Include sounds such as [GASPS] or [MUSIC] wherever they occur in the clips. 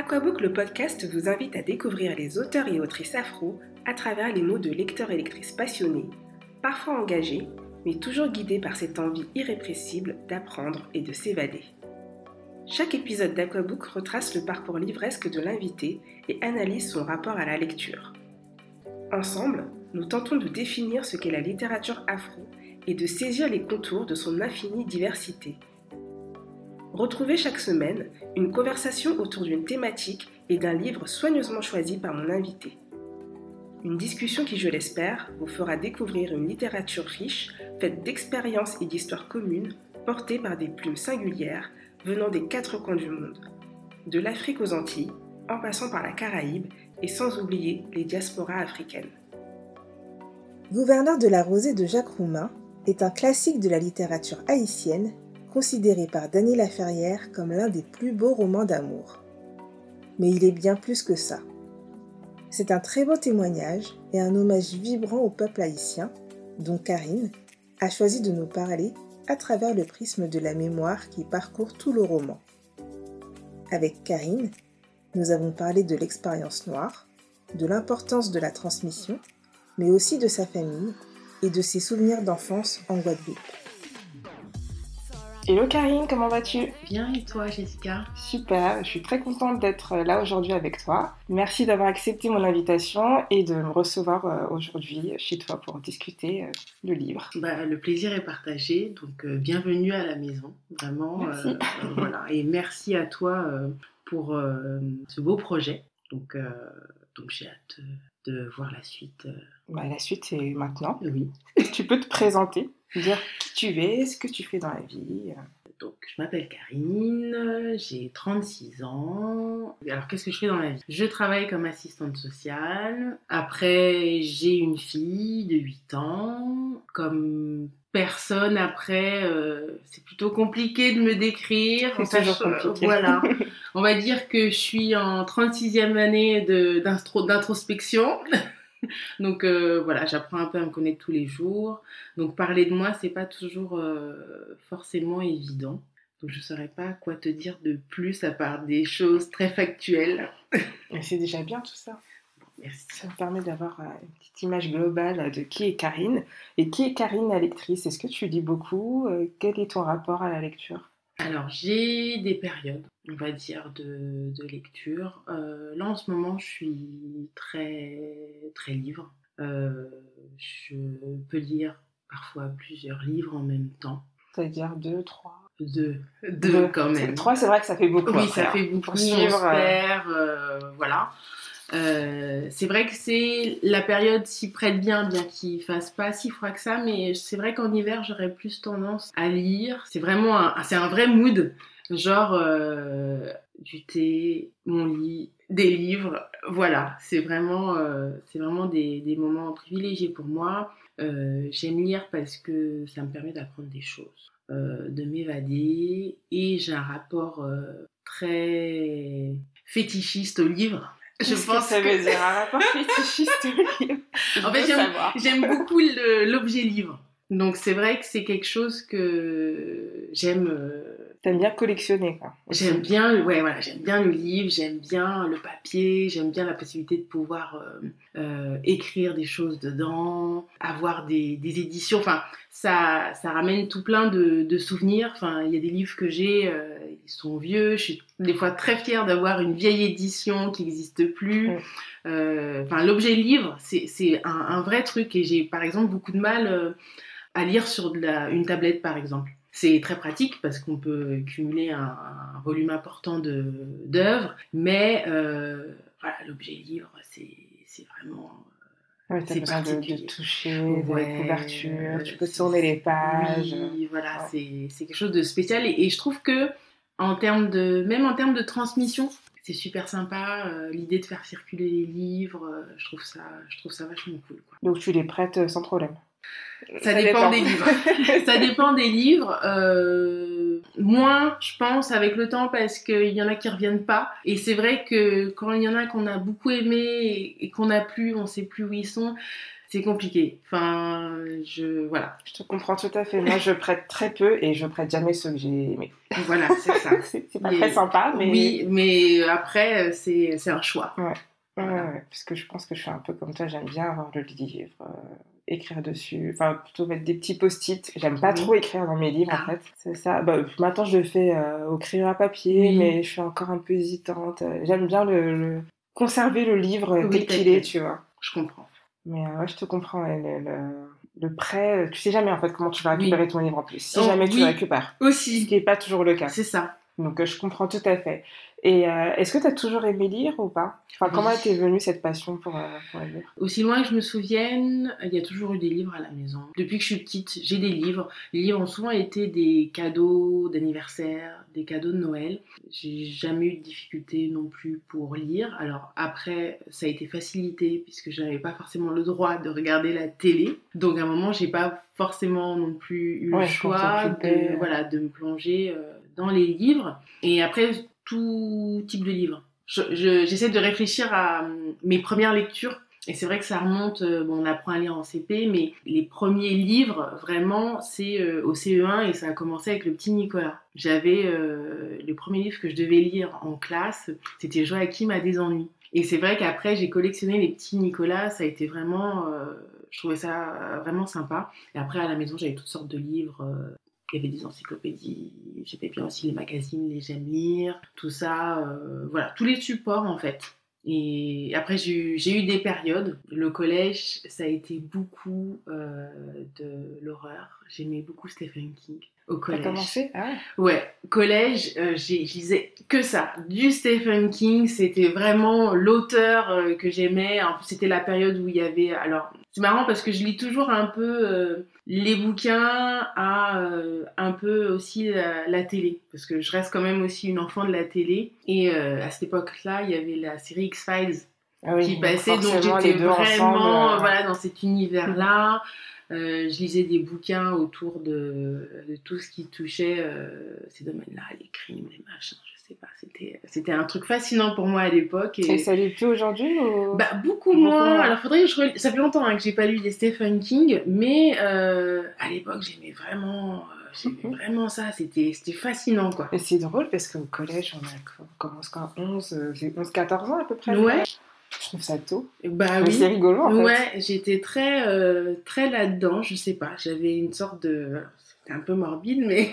Aquabook, le podcast, vous invite à découvrir les auteurs et autrices afro à travers les mots de lecteurs et lectrices passionnés, parfois engagés, mais toujours guidés par cette envie irrépressible d'apprendre et de s'évader. Chaque épisode d'Aquabook retrace le parcours livresque de l'invité et analyse son rapport à la lecture. Ensemble, nous tentons de définir ce qu'est la littérature afro et de saisir les contours de son infinie diversité. Retrouvez chaque semaine une conversation autour d'une thématique et d'un livre soigneusement choisi par mon invité. Une discussion qui, je l'espère, vous fera découvrir une littérature riche, faite d'expériences et d'histoires communes, portées par des plumes singulières venant des quatre coins du monde, de l'Afrique aux Antilles, en passant par la Caraïbe et sans oublier les diasporas africaines. Gouverneur de la Rosée de Jacques Roumain est un classique de la littérature haïtienne considéré par Dany Laferrière comme l'un des plus beaux romans d'amour. Mais il est bien plus que ça. C'est un très beau témoignage et un hommage vibrant au peuple haïtien, dont Karine a choisi de nous parler à travers le prisme de la mémoire qui parcourt tout le roman. Avec Karine, nous avons parlé de l'expérience noire, de l'importance de la transmission, mais aussi de sa famille et de ses souvenirs d'enfance en Guadeloupe. Hello Karine, comment vas-tu? Bien et toi Jessica? Super, je suis très contente d'être là aujourd'hui avec toi. Merci d'avoir accepté mon invitation et de me recevoir euh, aujourd'hui chez toi pour discuter euh, le livre. Bah, le plaisir est partagé, donc euh, bienvenue à la maison, vraiment. Merci. voilà. Et merci à toi pour ce beau projet. Donc, donc j'ai hâte de voir la suite. Bah, la suite c'est maintenant. Oui. [LAUGHS] tu peux te présenter dire qui tu es, ce que tu fais dans la vie. Donc, je m'appelle Karine, j'ai 36 ans. Alors, qu'est-ce que je fais dans la vie? Je travaille comme assistante sociale. Après, j'ai une fille de 8 ans. Comme personne, après, euh, c'est plutôt compliqué de me décrire. C'est toujours compliqué. Voilà. [LAUGHS] On va dire que je suis en 36e année d'introspection. Donc euh, voilà, j'apprends un peu à me connaître tous les jours. Donc parler de moi, c'est pas toujours euh, forcément évident. Donc je ne saurais pas quoi te dire de plus à part des choses très factuelles. [LAUGHS] c'est déjà bien tout ça. Merci. Ça me permet d'avoir euh, une petite image globale de qui est Karine. Et qui est Karine la lectrice? Est-ce que tu lis beaucoup? Quel est ton rapport à la lecture? Alors, j'ai des périodes, on va dire, de, lecture. Euh, là, en ce moment, je suis très, très livre. Euh, je peux lire parfois plusieurs livres en même temps. C'est-à-dire deux, trois deux, deux, quand même. Trois, c'est vrai que ça fait beaucoup. Oui, ça fait beaucoup. Pour suivre, euh, voilà. Euh, c'est vrai que c'est la période s'y prête bien, bien qu'il fasse pas si froid que ça, mais c'est vrai qu'en hiver j'aurais plus tendance à lire. C'est vraiment un, c'est un vrai mood, genre euh, du thé, mon lit, des livres, voilà. C'est vraiment, euh, c'est vraiment des, des, moments privilégiés pour moi. J'aime lire parce que ça me permet d'apprendre des choses, de m'évader, et j'ai un rapport très fétichiste au livre je pense que ça veut dire un rapport [LAUGHS] fétichiste En fait, j'aime beaucoup l'objet livre. Donc c'est vrai que c'est quelque chose que j'aime. Euh, T'aimes bien collectionner, quoi. J'aime bien, ouais, voilà, j'aime bien le livre, j'aime bien le papier, j'aime bien la possibilité de pouvoir euh, euh, écrire des choses dedans, avoir des, des, éditions. Enfin, ça, ça ramène tout plein de, de souvenirs. Enfin, il y a des livres que j'ai, euh, ils sont vieux. Je suis des fois très fière d'avoir une vieille édition qui n'existe plus. Enfin, l'objet livre, c'est un, un, vrai truc et j'ai par exemple beaucoup de mal à lire sur de la, une tablette, par exemple. C'est très pratique parce qu'on peut cumuler un, volume important d'œuvres, mais euh, voilà, l'objet livre, c'est vraiment. Ouais, c'est de, de toucher, ouais, des couvertures, tu peux tourner les pages. Oui, voilà, c'est quelque chose de spécial et, et, je trouve que en termes de, même en termes de transmission, c'est super sympa. Euh, l'idée de faire circuler les livres, euh, je trouve ça, je trouve ça vachement cool. Quoi. Donc tu les prêtes sans problème. [LAUGHS] Ça, dépend, des livres. ça dépend des livres. Euh, moins, je pense, avec le temps, parce qu'il y en a qui reviennent pas. Et c'est vrai que quand il y en a qu'on a beaucoup aimé et, qu'on n'a plus, on sait plus où ils sont. c'est compliqué. Enfin, je voilà. Je te comprends tout à fait. Moi, je prête très peu et je prête jamais ceux que j'ai aimés. Voilà, c'est ça. [LAUGHS] c'est pas très sympa, mais oui, mais après c'est c'est un choix. Ouais. Ouais, parce que je pense que je suis un peu comme toi, j'aime bien avoir le livre, euh, écrire dessus, enfin plutôt mettre des petits post-it. J'aime pas trop écrire dans mes livres en Ah. fait, c'est ça. Bah, maintenant je le fais euh, au crayon à papier, Oui. mais je suis encore un peu hésitante. J'aime bien le, le- conserver le livre Oui, tel qu'il est, tu vois. Je comprends. Mais euh, ouais, je te comprends, le, le- le prêt, tu sais jamais en fait comment tu vas récupérer ton livre en plus, si Oh, jamais tu le récupères. Ce Aussi, qui n'est pas toujours le cas. c'est ça. Donc euh, je comprends tout à fait. Et euh, est-ce que tu as toujours aimé lire ou pas? Enfin, comment t'es venue cette passion pour, euh, pour lire? Aussi loin que je me souvienne, il y a toujours eu des livres à la maison. Depuis que je suis petite, j'ai des livres. Les livres ont souvent été des cadeaux d'anniversaire, des cadeaux de Noël. J'ai jamais eu de difficulté non plus pour lire. Alors après, ça a été facilité puisque je n'avais pas forcément le droit de regarder la télé. Donc à un moment, j'ai pas forcément non plus eu Ouais, le choix de, euh. voilà, de me plonger euh, les livres. Et après, tout type de je- J'essaie de réfléchir à hum, mes premières lectures. Et c'est vrai que ça remonte, euh, bon, on apprend à lire en CP, mais les premiers livres, vraiment, c'est euh, au CE1 et ça a commencé avec le petit Nicolas. J'avais euh, le premier livre que je devais lire en classe, c'était Joachim a des ennuis. Et c'est vrai qu'après, j'ai collectionné les petits Nicolas, ça a été vraiment, euh, je trouvais ça vraiment sympa. Et après, à la maison, j'avais toutes sortes de livres. Il y avait des encyclopédies, j'aimais bien aussi les magazines, les j'aime lire, tout ça, euh, voilà, tous les supports en fait. Et après, j'ai eu, j'ai eu des périodes. Le collège, ça a été beaucoup euh, de l'horreur. J'aimais beaucoup Stephen King au T'as collège. commencé Ah ouais. Ouais, collège, euh, j'ai- je lisais que ça. Du Stephen King, c'était vraiment l'auteur euh, que j'aimais. En plus, c'était la période où il y avait. Alors, c'est marrant parce que je lis toujours un peu euh, les bouquins à un peu aussi la, la télé. Parce que je reste quand même aussi une enfant de la télé. Et à cette époque-là, il y avait la série X-Files Ah oui, qui passait, donc j'étais vraiment ensemble, voilà, dans cet univers-là. Euh, je lisais des bouquins autour de, de tout ce qui touchait euh, ces domaines-là, les crimes, les machins, je sais pas. C'était, c'était un truc fascinant pour moi à l'époque. Et Et, ça lit plus aujourd'hui ou... bah, beaucoup Beaucoup moins. moins. Alors, faudrait que je relis- Ça fait longtemps hein, que j'ai pas lu des Stephen King, mais euh, à l'époque, j'aimais vraiment, j'aimais Mhm. vraiment ça. C'était, c'était fascinant, quoi. Et c'est drôle parce qu'au collège, on, a, on commence quand? 11, euh, j'ai 11-14 ans à peu près. Ouais. Je trouve ça tôt. Bah Mais oui. c'est rigolo en fait. Ouais, j'étais très, euh, très là-dedans, je sais pas. J'avais une sorte de. C'était un peu morbide, mais.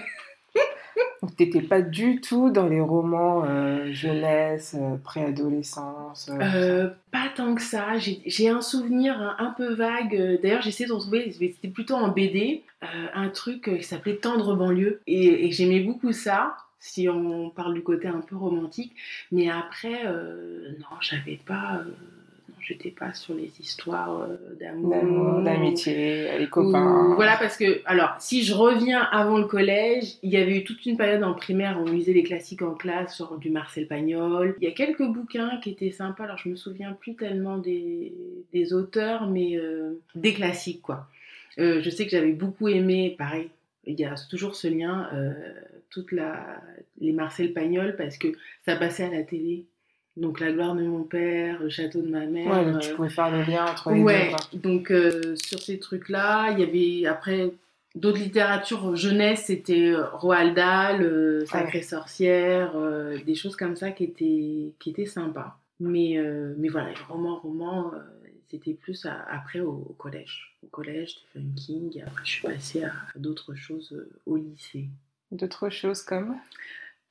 [LAUGHS] Donc t'étais pas du tout dans les romans euh, jeunesse, euh, préadolescence. euh, pas tant que ça. J'ai j'ai un souvenir un, un peu vague. D'ailleurs, j'essaie de retrouver, c'était plutôt en BD, un truc qui s'appelait Tendre banlieue. Et, et j'aimais beaucoup ça, si on parle du côté un peu romantique. Mais après, euh, non, j'avais pas. euh, non, j'étais pas sur les histoires euh, d'amour. D'amour, d'amitié, les Ou- copains. Voilà, parce que, alors, si je reviens avant le collège, il y avait eu toute une période en primaire où on lisait les classiques en classe, genre du Marcel Pagnol. Il y a quelques bouquins qui étaient sympas, alors je me souviens plus tellement des, des auteurs, mais euh, des classiques, quoi. Euh, je sais que j'avais beaucoup aimé, pareil, il y a toujours ce lien, euh, toute la, les Marcel Pagnol, parce que ça passait à la télé. Donc, La gloire de mon père, Le château de ma mère. Ouais, donc tu euh, pouvais faire le lien entre les Ouais, deux. donc euh, sur ces trucs-là, il y avait après d'autres littératures jeunesse, c'était euh, Roald Dahl, euh, Sacrée sorcière, euh, des choses comme ça qui étaient, qui étaient sympas. Mais, mais voilà, romans, euh, c'était plus à- après au, au collège. Au collège, Stephen King, et après je suis passée à, à d'autres choses euh, au lycée. D'autres choses comme?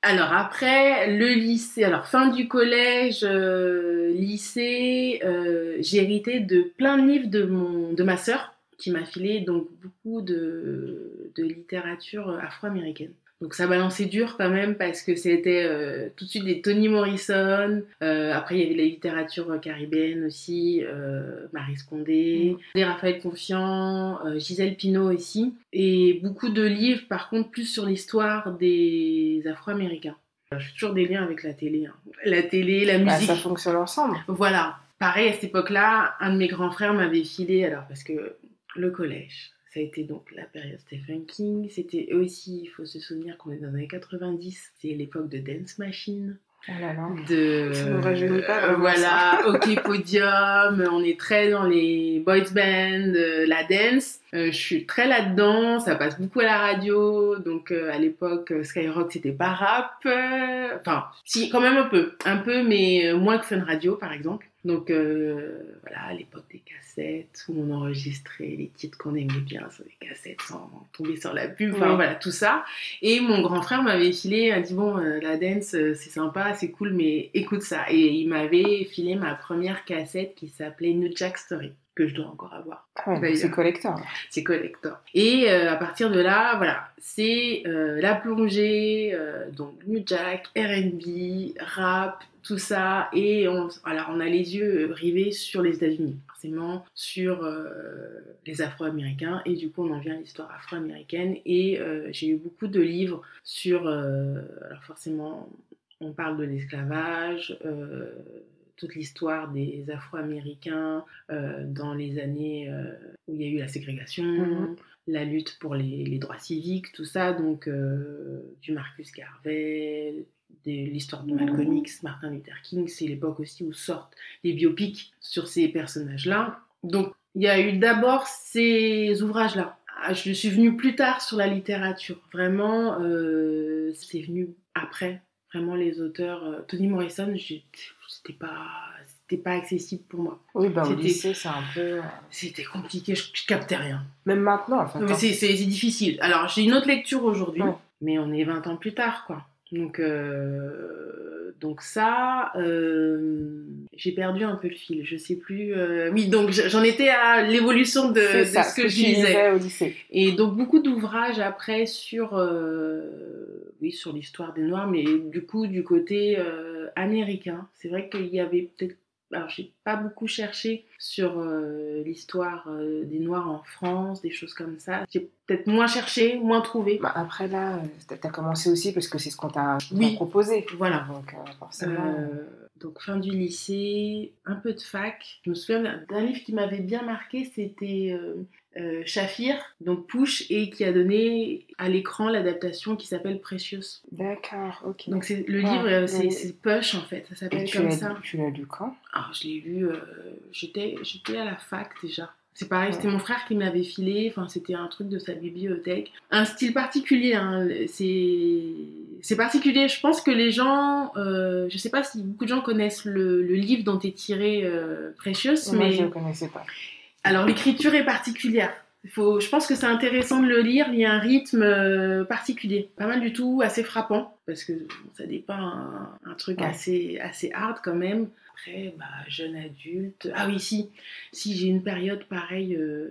Alors après, le lycée, alors fin du collège, euh, lycée, euh, j'ai hérité de plein de livres de, mon, de ma sœur qui m'a filé donc beaucoup de, de littérature afro-américaine. Donc ça balançait dur quand même parce que c'était euh, tout de suite des Toni Morrison, euh, après il y avait la littérature caribéenne aussi, euh, Marie Scondé, des Raphaël Confiant, euh, Gisèle Pinault aussi, et beaucoup de livres par contre plus sur l'histoire des Afro-Américains. Je fais toujours des liens avec la télé, hein. la télé, la Bah, musique. Ça fonctionne ensemble. Voilà. Pareil, à cette époque-là, un de mes grands frères m'avait filé, alors parce que le collège, ça a été donc la période Stephen King. C'était aussi, il faut se souvenir qu'on est dans les années 90, c'est l'époque de Dance Machine. Oh là là. de Ça rajeunit pas euh, voilà ok podium. On est très dans les boys band euh, la dance. Euh, je suis très là dedans ça passe beaucoup à la radio. Donc à l'époque Skyrock c'était pas rap. Enfin si quand même un peu. Un peu mais moins que Fun Radio par exemple donc euh, voilà à l'époque des cassettes où on enregistrait les titres qu'on aimait bien sur des cassettes sans tomber sur la pub enfin Oui. voilà tout ça et mon grand frère m'avait filé, a dit bon, euh, la dance, euh, c'est sympa, c'est cool, mais écoute ça. Et il m'avait filé ma première cassette qui s'appelait New Jack Story, que je dois encore avoir. Ah ouais, c'est collector. C'est collector. Et euh, à partir de là, voilà, c'est euh, la plongée, euh, donc New Jack, R&B, rap, tout ça. Et on, alors on a les yeux rivés sur les États-Unis, forcément sur euh, les Afro-Américains. Et du coup, on en vient à l'histoire afro-américaine. Et euh, j'ai eu beaucoup de livres sur, euh, alors forcément, on parle de l'esclavage. euh, toute l'histoire des Afro-Américains euh, dans les années euh, où il y a eu la ségrégation, Mhm. la lutte pour les, les droits civiques, tout ça, donc euh, du Marcus Garvey, de l'histoire de Malcolm X, Martin Luther King, c'est l'époque aussi où sortent les biopics sur ces personnages-là. Donc il y a eu d'abord ces ouvrages-là. Ah, Je suis venue plus tard sur la littérature, vraiment, euh, c'est venu après, vraiment les auteurs. euh, Toni Morrison, c'était pas, c'était pas accessible pour moi. Oui, bah au lycée, c'est un peu. euh, C'était compliqué, je, je captais rien. Même maintenant, en fait. C'est, difficile. Alors, j'ai une autre lecture aujourd'hui, Ouais. mais on est 20 ans plus tard, quoi. Donc, euh, donc ça, euh, j'ai perdu un peu le fil. Je sais plus. euh, Oui, donc j'en étais à l'évolution de, ça, ce que, que je lisais. au lycée. Et donc beaucoup d'ouvrages après sur, euh, oui, sur l'histoire des Noirs, mais du coup du côté euh, américain. C'est vrai qu'il y avait peut-être, alors j'ai pas beaucoup cherché sur euh, l'histoire euh, des Noirs en France, des choses comme ça. J'ai peut-être moins cherché, moins trouvé. Bah, après, là, euh, t'as- commencé aussi parce que c'est ce qu'on t'a Oui. proposé. Voilà. Donc, euh, forcément. Donc fin du lycée, un peu de fac. Je me souviens d'un- d'un livre qui m'avait bien marqué, c'était euh, Shafir, donc Push, et qui a donné à l'écran l'adaptation qui s'appelle Precious. D'accord, ok. Donc c'est le Ah, livre, c'est oui. c'est Push en fait, ça s'appelle comme ça. tu l'as lu quand? Alors je l'ai lu, euh, j'étais j'étais à la fac déjà. C'est pareil, Ouais. c'était mon frère qui me l'avait filé, enfin c'était un truc de sa bibliothèque. Un style particulier, hein, c'est c'est particulier. Je pense que les gens, euh, je sais pas si beaucoup de gens connaissent le, le livre dont est tiré euh, Precious, Moi, mais je ne connaissais pas. Alors l'écriture est particulière. Faut, je pense que c'est intéressant de le lire. Il y a un rythme euh, particulier, pas mal du tout, assez frappant parce que bon, ça dépeint un, un truc Ouais. assez assez hard quand même. Après, bah, jeune adulte. Ah oui, si, si j'ai une période pareille. euh,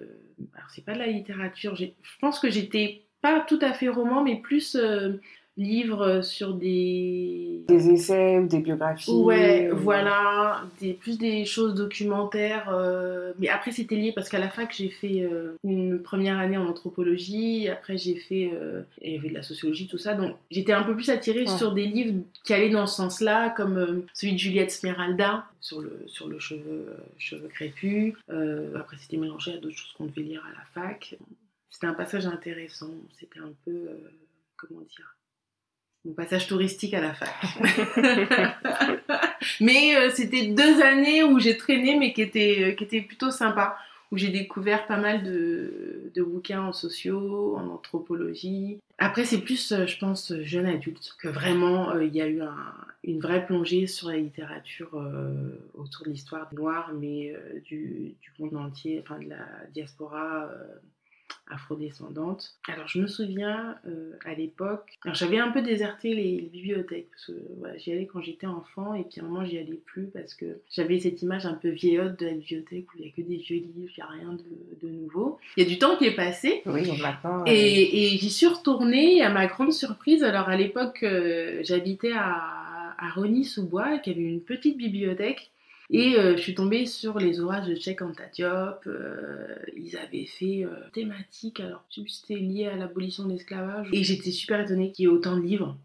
alors c'est pas de la littérature. Je pense que j'étais pas tout à fait roman, mais plus euh, livre sur des Des essais ou des biographies Ouais, ou- voilà, des, plus des choses documentaires. euh, mais après, c'était lié parce qu'à la fac, j'ai fait euh, une première année en anthropologie. Après, j'ai fait. euh, il y avait de la sociologie, tout ça. Donc, j'étais un peu plus attirée Ouais. sur des livres qui allaient dans ce sens-là, comme euh, celui de Juliette Smeralda, sur le, sur le cheveu, euh, cheveux crépus. Euh, après, c'était mélangé à d'autres choses qu'on devait lire à la fac. C'était un passage intéressant. C'était un peu. euh, comment dire mon passage touristique à la fac. [LAUGHS] mais euh, c'était deux années où j'ai traîné, mais qui étaient, euh, qui étaient plutôt sympas, où j'ai découvert pas mal de, de bouquins en sociaux, en anthropologie. Après, c'est plus, euh, je pense, jeune adulte, que vraiment, euh, il y a eu un- une vraie plongée sur la littérature euh, autour de l'histoire noire, mais du, du monde entier, enfin de la diaspora afrodescendante. Alors je me souviens euh, à l'époque, j'avais un peu déserté les, les bibliothèques parce que voilà, j'y allais quand j'étais enfant et puis à un moment j'y allais plus parce que j'avais cette image un peu vieillotte de la bibliothèque où il n'y a que des vieux livres, il n'y a rien de, de nouveau. Il y a du temps qui est passé Oui, et euh, et, j'y suis retournée à ma grande surprise. Alors à l'époque, euh, j'habitais à, à Rony-sous-Bois, qui avait une petite bibliothèque. Et euh, je suis tombée sur les ouvrages de Cheikh Anta Diop. euh, ils avaient fait euh, thématique, alors c'était lié à l'abolition de l'esclavage. Et j'étais super étonnée qu'il y ait autant de livres.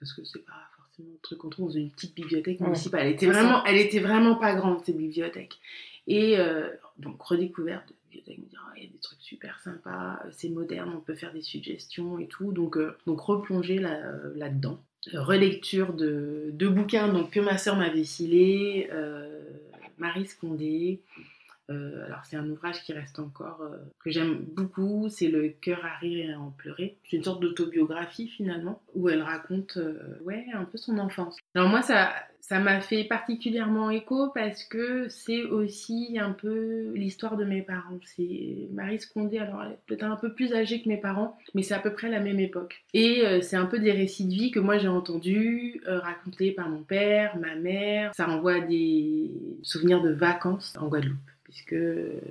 Parce que c'est pas forcément un truc qu'on trouve dans une petite bibliothèque Ouais, municipale. Elle était, vraiment, elle était vraiment pas grande, cette bibliothèque. Et euh, donc, redécouverte de bibliothèque, me dire, Ah, il y a des trucs super sympas, euh, c'est moderne, on peut faire des suggestions et tout. Donc, donc replonger là, euh, là-dedans. Relecture de, de bouquins donc, que ma sœur m'avait filé, Marie Scondé. Alors c'est un ouvrage qui reste encore que j'aime beaucoup, c'est Le cœur à rire et à en pleurer. C'est une sorte d'autobiographie finalement où elle raconte ouais un peu son enfance. Alors moi ça ça m'a fait particulièrement écho parce que c'est aussi un peu l'histoire de mes parents. C'est Marie Scondé, alors elle est peut-être un peu plus âgée que mes parents, mais c'est à peu près la même époque. Et euh, c'est un peu des récits de vie que moi j'ai entendus, euh, racontés par mon père, ma mère. Ça renvoie à des souvenirs de vacances en Guadeloupe puisque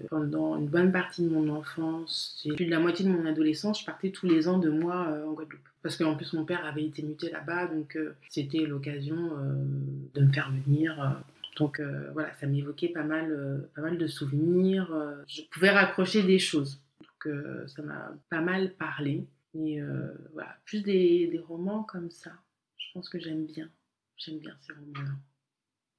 pendant une bonne partie de mon enfance, plus de la moitié de mon adolescence, je partais tous les ans de moi euh, en Guadeloupe. Parce qu'en plus, mon père avait été muté là-bas, donc euh, c'était l'occasion euh, de me faire venir. Donc voilà, ça m'évoquait pas mal, pas mal de souvenirs. je pouvais raccrocher des choses. Donc ça m'a pas mal parlé. Et voilà, plus des, des romans comme ça. Je pense que j'aime bien. J'aime bien ces romans-là.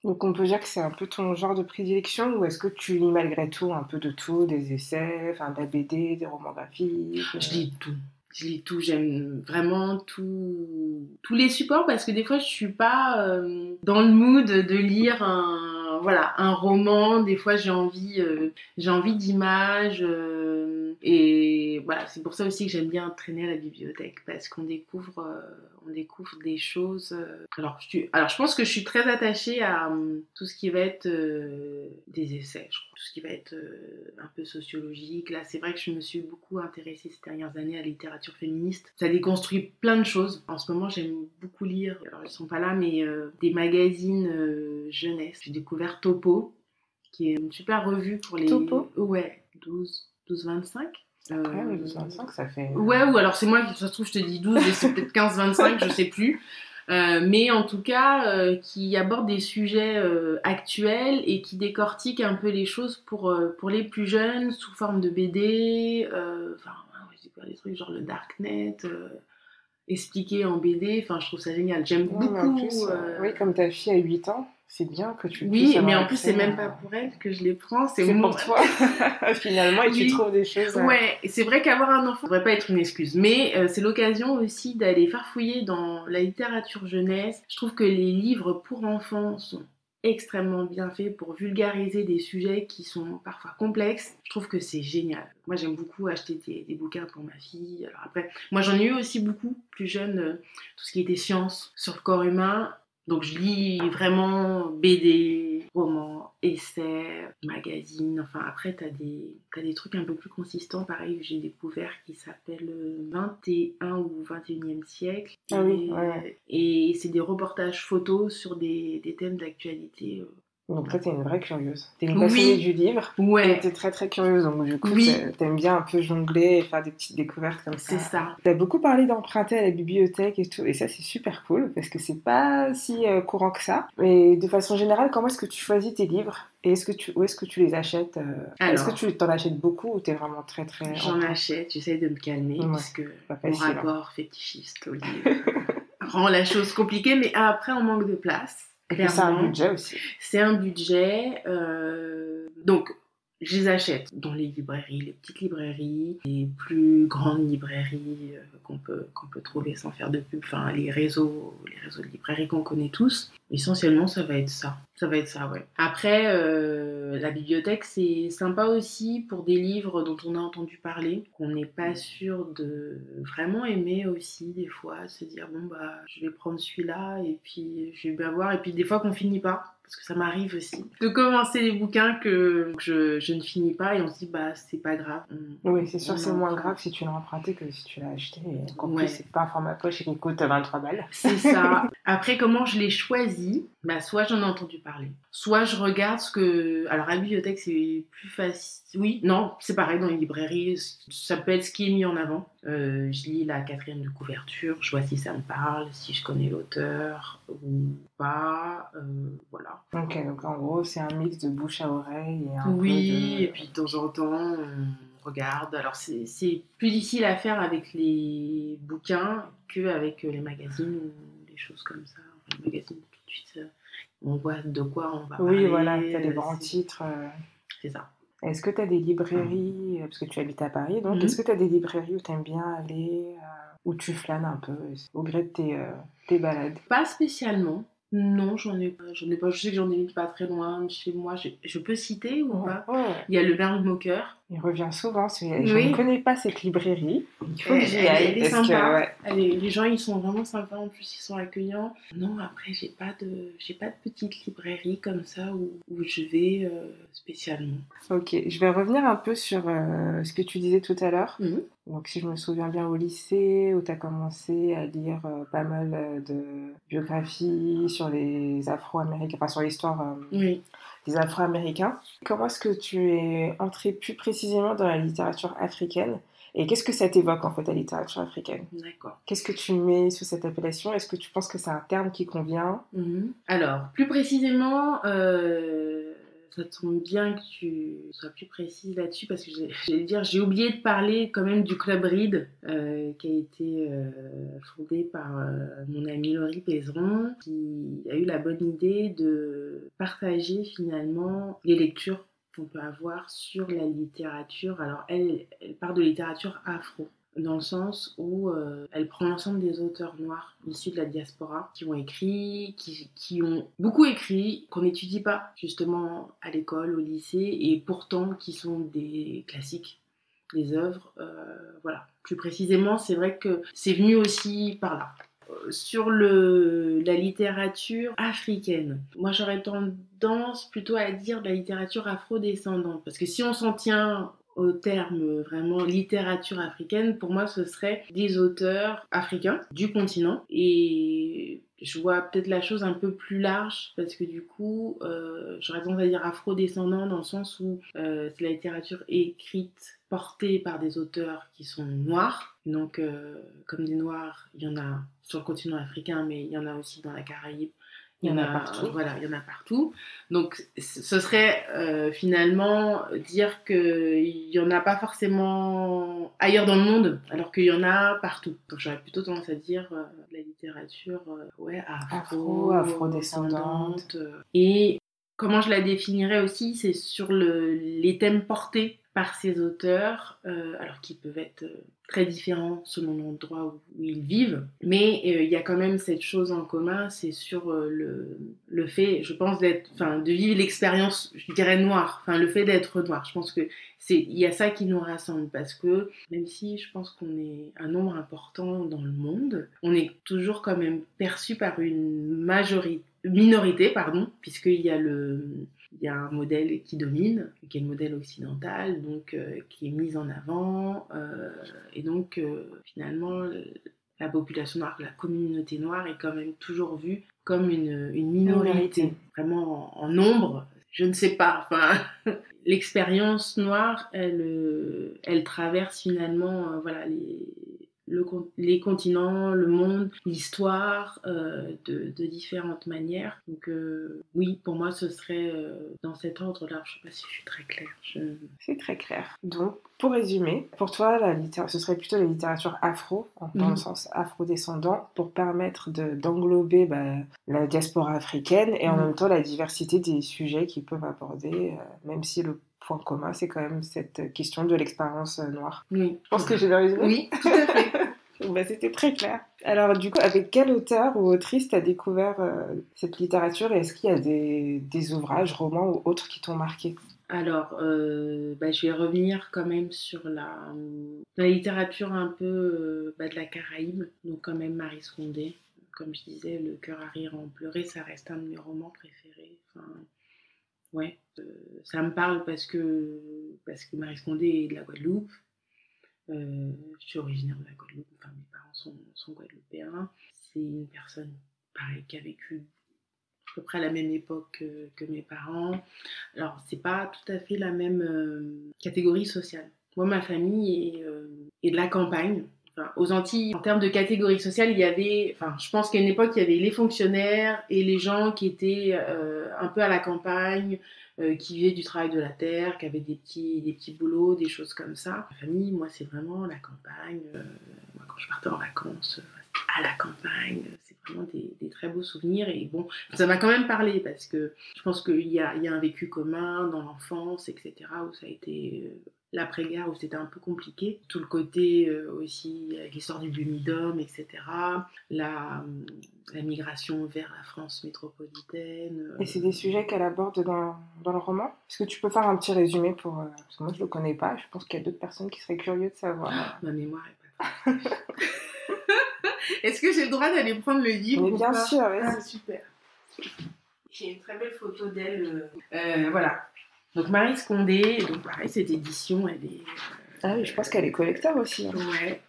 Donc on peut dire que c'est un peu ton genre de prédilection ou est-ce que tu lis malgré tout un peu de tout, des essais, enfin de la BD, des romans graphiques Je lis tout. Je lis tout, j'aime vraiment tout, tous les supports parce que des fois je suis pas euh, dans le mood de lire un, voilà, un roman. Des fois j'ai envie, euh, j'ai envie d'images. Euh, et voilà, c'est pour ça aussi que j'aime bien traîner à la bibliothèque parce qu'on découvre, euh, on découvre des choses. Euh. Alors je, alors, je pense que je suis très attachée à hum, tout ce qui va être euh, des essais, je crois, tout ce qui va être un peu sociologique. Là, c'est vrai que je me suis beaucoup intéressée ces dernières années à la littérature féministe. Ça déconstruit plein de choses. En ce moment, j'aime beaucoup lire, alors ils sont pas là, mais des magazines jeunesse. J'ai découvert Topo, qui est une super revue pour les. Topo? Ouais, 12. 12-25. Euh, ouais, 12-25, ça fait. Ouais, ou alors c'est moi qui, ça se trouve, je te dis 12 et c'est peut-être 15-25, je sais plus. Euh, mais en tout cas, euh, qui aborde des sujets actuels et qui décortique un peu les choses pour, pour les plus jeunes sous forme de BD. Enfin, des trucs genre le Darknet expliqué en BD. Enfin, je trouve ça génial. J'aime beaucoup. oui, comme ta fille a 8 ans, c'est bien que tu Oui, mais en plus, c'est même pas pour elle que je les prends, c'est pour toi, [LAUGHS] finalement, et tu trouves des choses. Euh, ouais, c'est vrai qu'avoir un enfant ne devrait pas être une excuse, mais euh, c'est l'occasion aussi d'aller farfouiller dans la littérature jeunesse. Je trouve que les livres pour enfants sont extrêmement bien faits pour vulgariser des sujets qui sont parfois complexes. Je trouve que c'est génial. Moi, j'aime beaucoup acheter des, bouquins pour ma fille. Alors après, moi, j'en ai eu aussi beaucoup plus jeune, euh, tout ce qui était science sur le corps humain. Donc je lis vraiment BD, romans, essais, magazines. Enfin après des, as des trucs un peu plus consistants. Pareil que j'ai découvert qui s'appelle 21 ou 21e siècle. Ah oui, Et c'est des reportages photos sur des, des thèmes d'actualité euh, donc toi, t'es une vraie curieuse. T'es une passionnée du livre. Ouais. T'es très très curieuse, donc du coup, oui. t'aimes bien un peu jongler et faire des petites découvertes comme ça. C'est ça. T'as beaucoup parlé d'emprunter à la bibliothèque et tout, et ça c'est super cool parce que c'est pas si euh, courant que ça. Mais de façon générale, comment est-ce que tu choisis tes livres? Et est-ce que tu, où est-ce que tu les achètes euh, Est-ce que tu t'en achètes beaucoup ou t'es vraiment très très. J'en achète, j'essaie de me calmer parce que mon hein. rapport fétichiste au livre [LAUGHS] rend la chose compliquée, mais après on manque de place. C'est un budget aussi. C'est un budget. Euh, donc, je les achète dans les librairies, les petites librairies, les plus grandes librairies euh, qu'on peut, peut trouver sans faire de pub, enfin les réseaux, les réseaux de librairies qu'on connaît tous. Essentiellement, ça va être ça. Ça va être ça, ouais. Après, euh, la bibliothèque, c'est sympa aussi pour des livres dont on a entendu parler, qu'on n'est pas sûr de vraiment aimer aussi, des fois, se dire, bon, bah, je vais prendre celui-là, et puis je vais bien voir, et puis des fois qu'on finit pas parce que ça m'arrive aussi, de commencer des bouquins que je, je, ne finis pas et on se dit bah c'est pas grave. oui, c'est sûr, c'est moins grave si tu l'as emprunté que si tu l'as acheté. Et en plus, c'est pas un format poche et qui coûte 23 balles. C'est [LAUGHS] ça. Après, comment je l'ai choisi? Bah, Soit j'en ai entendu parler, soit je regarde ce que. Alors à la bibliothèque, c'est plus facile. Oui, non, c'est pareil dans les librairies, ça peut être ce qui est mis en avant. Euh, je lis la quatrième de couverture, je vois si ça me parle, si je connais l'auteur ou pas. Euh, voilà. Ok, donc en gros, c'est un mix de bouche à oreille et un Oui, et puis de temps en temps, on regarde. Alors, c'est plus difficile à faire avec les bouquins qu'avec les magazines ou des choses comme ça. les magazines, tout de suite, on voit de quoi on va parler. Oui, voilà, tu as des grands titres. Euh. C'est ça. Est-ce que tu as des librairies, parce que tu habites à Paris, donc est-ce que tu as des librairies où tu aimes bien aller, euh, où tu flânes un peu au gré de tes, euh, tes balades? Pas spécialement. Non, j'en ai pas. J'en ai pas. Je sais que j'en ai une pas très loin de chez moi. Je, je peux citer ou pas? Il y a le Merle Moqueur. Il revient souvent. c'est- Je Oui. ne connais pas cette librairie. Il faut que j'y aille. elle est que, sympa. ouais. Elle est- les gens, ils sont vraiment sympas. En plus, ils sont accueillants. Non, après, j'ai pas de, j'ai pas de petite librairie comme ça où, où je vais euh, spécialement. Ok, je vais revenir un peu sur euh, ce que tu disais tout à l'heure. Mhm. Donc, si je me souviens bien, au lycée, où tu as commencé à lire euh, pas mal de biographies sur les Afro-Américains, enfin sur l'histoire euh, Oui. Des Afro-Américains. Comment est-ce que tu es entré plus précisément dans la littérature africaine et qu'est-ce que ça t'évoque en fait, la littérature africaine? D'accord. Qu'est-ce que tu mets sous cette appellation? Est-ce que tu penses que c'est un terme qui convient? Mhm. Alors, plus précisément, euh, ça tombe bien que tu sois plus précise là-dessus parce que [LAUGHS] j'allais dire, j'ai oublié de parler quand même du Club Reed euh, qui a été euh, fondé par euh, mon ami Laurie Pézeron qui a eu la bonne idée de partager finalement les lectures qu'on peut avoir sur la littérature. Alors, elle, elle part de littérature afro dans le sens où euh, elle prend l'ensemble des auteurs noirs issus de la diaspora qui ont écrit, qui, qui ont beaucoup écrit, qu'on n'étudie pas justement à l'école, au lycée, et pourtant qui sont des classiques, des œuvres. euh, voilà. Plus précisément, c'est vrai que c'est venu aussi par là. Euh, Sur le, la littérature africaine, moi j'aurais tendance plutôt à dire de la littérature afrodescendante, parce que si on s'en tient au terme vraiment littérature africaine, pour moi ce serait des auteurs africains du continent. Et je vois peut-être la chose un peu plus large parce que du coup euh, j'aurais tendance à dire afro-descendant dans le sens où euh, c'est la littérature écrite portée par des auteurs qui sont noirs. Donc euh, comme des noirs il y en a sur le continent africain mais il y en a aussi dans la Caraïbe Il y en a partout. Voilà, il y en a partout. Donc, ce serait euh, finalement dire qu'il n'y en a pas forcément ailleurs dans le monde, alors qu'il y en a partout. Donc, j'aurais plutôt tendance à dire euh, la littérature euh, ouais, Afro, afro, afrodescendante. Et comment je la définirais aussi, c'est sur le, les thèmes portés par ces auteurs, euh, alors qui peuvent être euh, très différents selon l'endroit où, ils vivent, mais euh, il y a quand même cette chose en commun, c'est sur le, le fait, je pense, d'être, de vivre l'expérience, je dirais noire, enfin, le fait d'être noir. Je pense que c'est, il y a ça qui nous rassemble parce que même si je pense qu'on est un nombre important dans le monde, on est toujours quand même perçu par une majorité, minorité, pardon, puisqu'il y a le, il y a un modèle qui domine, qui est le modèle occidental, donc euh, qui est mis en avant, euh, et donc euh, finalement la population noire, la communauté noire est quand même toujours vue comme une, une minorité, Minorité. vraiment en, en nombre. Je ne sais pas, enfin, [LAUGHS] l'expérience noire, elle, elle traverse finalement, voilà, les, le les continents, le monde, l'histoire euh, de, de différentes manières. Donc euh, oui, pour moi, ce serait euh, dans cet ordre-là. Je sais pas si je suis très claire. Je... C'est très clair. Donc, pour résumer, pour toi, la littér- ce serait plutôt la littérature afro, en- dans Mhm. le sens afro-descendant, pour permettre de- d'englober bah, la diaspora africaine et en Mhm. même temps la diversité des sujets qu'ils peuvent aborder, même si le point commun, c'est quand même cette question de l'expérience euh, noire. Oui. Je pense que j'ai bien résumé. Oui, tout à fait. [LAUGHS] Bah, C'était très clair. Alors, du coup, avec quel auteur ou autrice t'as découvert euh, cette littérature et est-ce qu'il y a des, des ouvrages, romans ou autres qui t'ont marqué? Alors, euh, bah, je vais revenir quand même sur la, la littérature un peu euh, bah, de la Caraïbe, donc quand même Marie Scondé. Comme je disais, Le cœur à rire en pleurer, ça reste un de mes romans préférés. Enfin, ouais, euh, ça me parle parce que, parce que Marie Scondé est de la Guadeloupe. Euh, je suis originaire de la Guadeloupe, enfin mes parents sont, sont guadeloupéens. C'est une personne, pareil, qui a vécu à peu près à la même époque que, mes parents. Alors, c'est pas tout à fait la même euh, catégorie sociale. Moi, ma famille est, est de la campagne. Aux Antilles, en termes de catégorie sociale, il y avait, enfin, je pense qu'à une époque, il y avait les fonctionnaires et les gens qui étaient euh, un peu à la campagne, euh, qui vivaient du travail de la terre, qui avaient des petits, des petits boulots, des choses comme ça. Ma famille, moi, c'est vraiment la campagne. Euh, moi, quand je partais en vacances, à la campagne. C'est vraiment des, très beaux souvenirs. Et bon, ça m'a quand même parlé parce que je pense qu'il y a, y a un vécu commun dans l'enfance, etc., où ça a été l'après-guerre où c'était un peu compliqué. Tout le côté euh, aussi avec l'histoire du Bumidum, etc. La, la, migration vers la France métropolitaine. Et c'est des sujets qu'elle aborde dans, dans, le roman? Est-ce que tu peux faire un petit résumé pour... Euh, parce que moi je le connais pas, je pense qu'il y a d'autres personnes qui seraient curieuses de savoir. [GASPS] Ma mémoire est pas. [LAUGHS] Est-ce que j'ai le droit d'aller prendre le livre Mais bien sûr, oui. Ah, super. J'ai une très belle photo d'elle. Euh, voilà, donc Marie Scondé, donc pareil, cette édition, elle est. Euh, ah oui, je pense qu'elle est collector aussi. Hein. Ouais.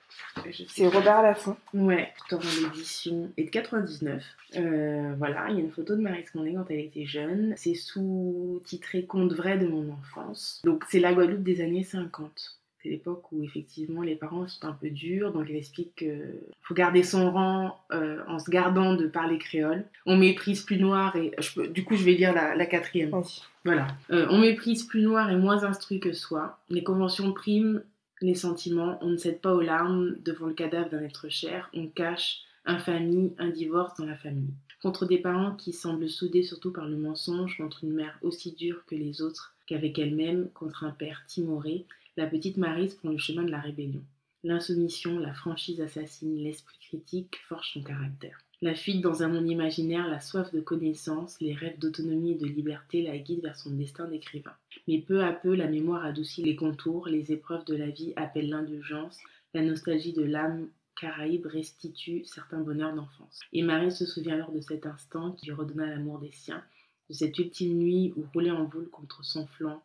C'est Robert Laffont. Ouais, dans l'édition est de 99. Euh, voilà, il y a une photo de Marie Scondé quand elle était jeune. C'est sous-titré Conte vrai de mon enfance. Donc c'est la Guadeloupe des années 50. C'est l'époque où effectivement les parents sont un peu durs, donc elle explique qu'il faut garder son rang euh, en se gardant de parler créole. On méprise plus noir et je du coup je vais lire la, quatrième. Voilà. Euh, on méprise plus noir et moins instruit que soi. Les conventions priment les sentiments. On ne cède pas aux larmes devant le cadavre d'un être cher. On cache infamie, un divorce dans la famille. Contre des parents qui semblent soudés surtout par le mensonge, contre une mère aussi dure que les autres qu'avec elle-même, contre un père timoré, la petite Marise prend le chemin de la rébellion. L'insoumission, la franchise assassine, l'esprit critique forge son caractère. La fuite dans un monde imaginaire, la soif de connaissance, les rêves d'autonomie et de liberté la guident vers son destin d'écrivain. Mais peu à peu, la mémoire adoucit les contours, les épreuves de la vie appellent l'indulgence, la nostalgie de l'âme caraïbe restitue certains bonheurs d'enfance. Et Marie se souvient alors de cet instant qui lui redonna l'amour des siens, de cette ultime nuit où, roulée en boule contre son flanc,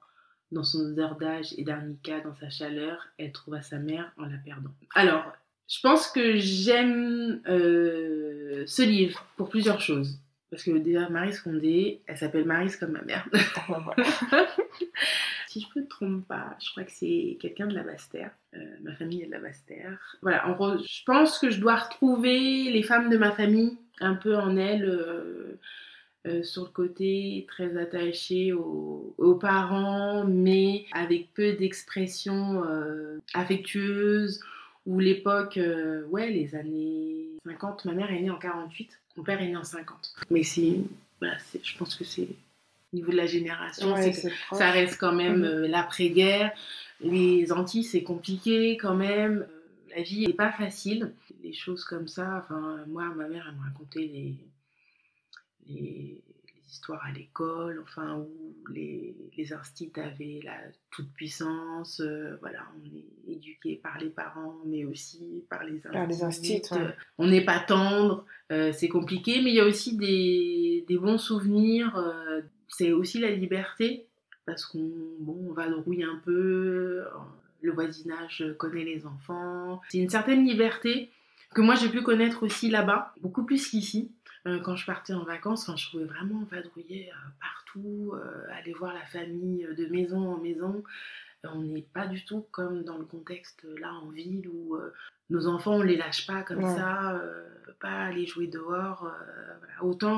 dans son odeur d'âge et d'arnica, dans sa chaleur, elle trouva sa mère en la perdant. Alors, je pense que j'aime euh, ce livre pour plusieurs choses. Parce que déjà, Marie Scondé, elle s'appelle Marise comme ma mère. [LAUGHS] [LAUGHS] si je ne me trompe pas, je crois que c'est quelqu'un de la Bastère. Euh, ma famille est de la Bastère. Voilà, en gros, je pense que je dois retrouver les femmes de ma famille un peu en elle. Euh, euh, sur le côté très attaché aux, parents, mais avec peu d'expressions euh, affectueuses, ou l'époque, euh, ouais, les années 50, ma mère est née en 48, mon père est né en 50. Mais c'est, voilà, je pense que c'est au niveau de la génération, ça reste quand même mhm. l'après-guerre. Les Antilles, c'est compliqué quand même. La vie n'est pas facile. Des choses comme ça, enfin, moi, ma mère, elle me racontait les les, histoires à l'école, enfin, où les, les avaient la toute-puissance. Euh, voilà, on est éduqué par les parents, mais aussi par les instituts. Euh, on n'est pas tendre, euh, c'est compliqué, mais il y a aussi des, des bons souvenirs. c'est aussi la liberté, parce qu'on bon, on vadrouille un peu, le voisinage connaît les enfants. C'est une certaine liberté que moi j'ai pu connaître aussi là-bas, beaucoup plus qu'ici. Euh, quand je partais en vacances, je pouvais vraiment vadrouiller euh, partout, euh, aller voir la famille de maison en maison. On n'est pas du tout comme dans le contexte là en ville où nos enfants on les lâche pas comme ça, on peut pas aller jouer dehors. Autant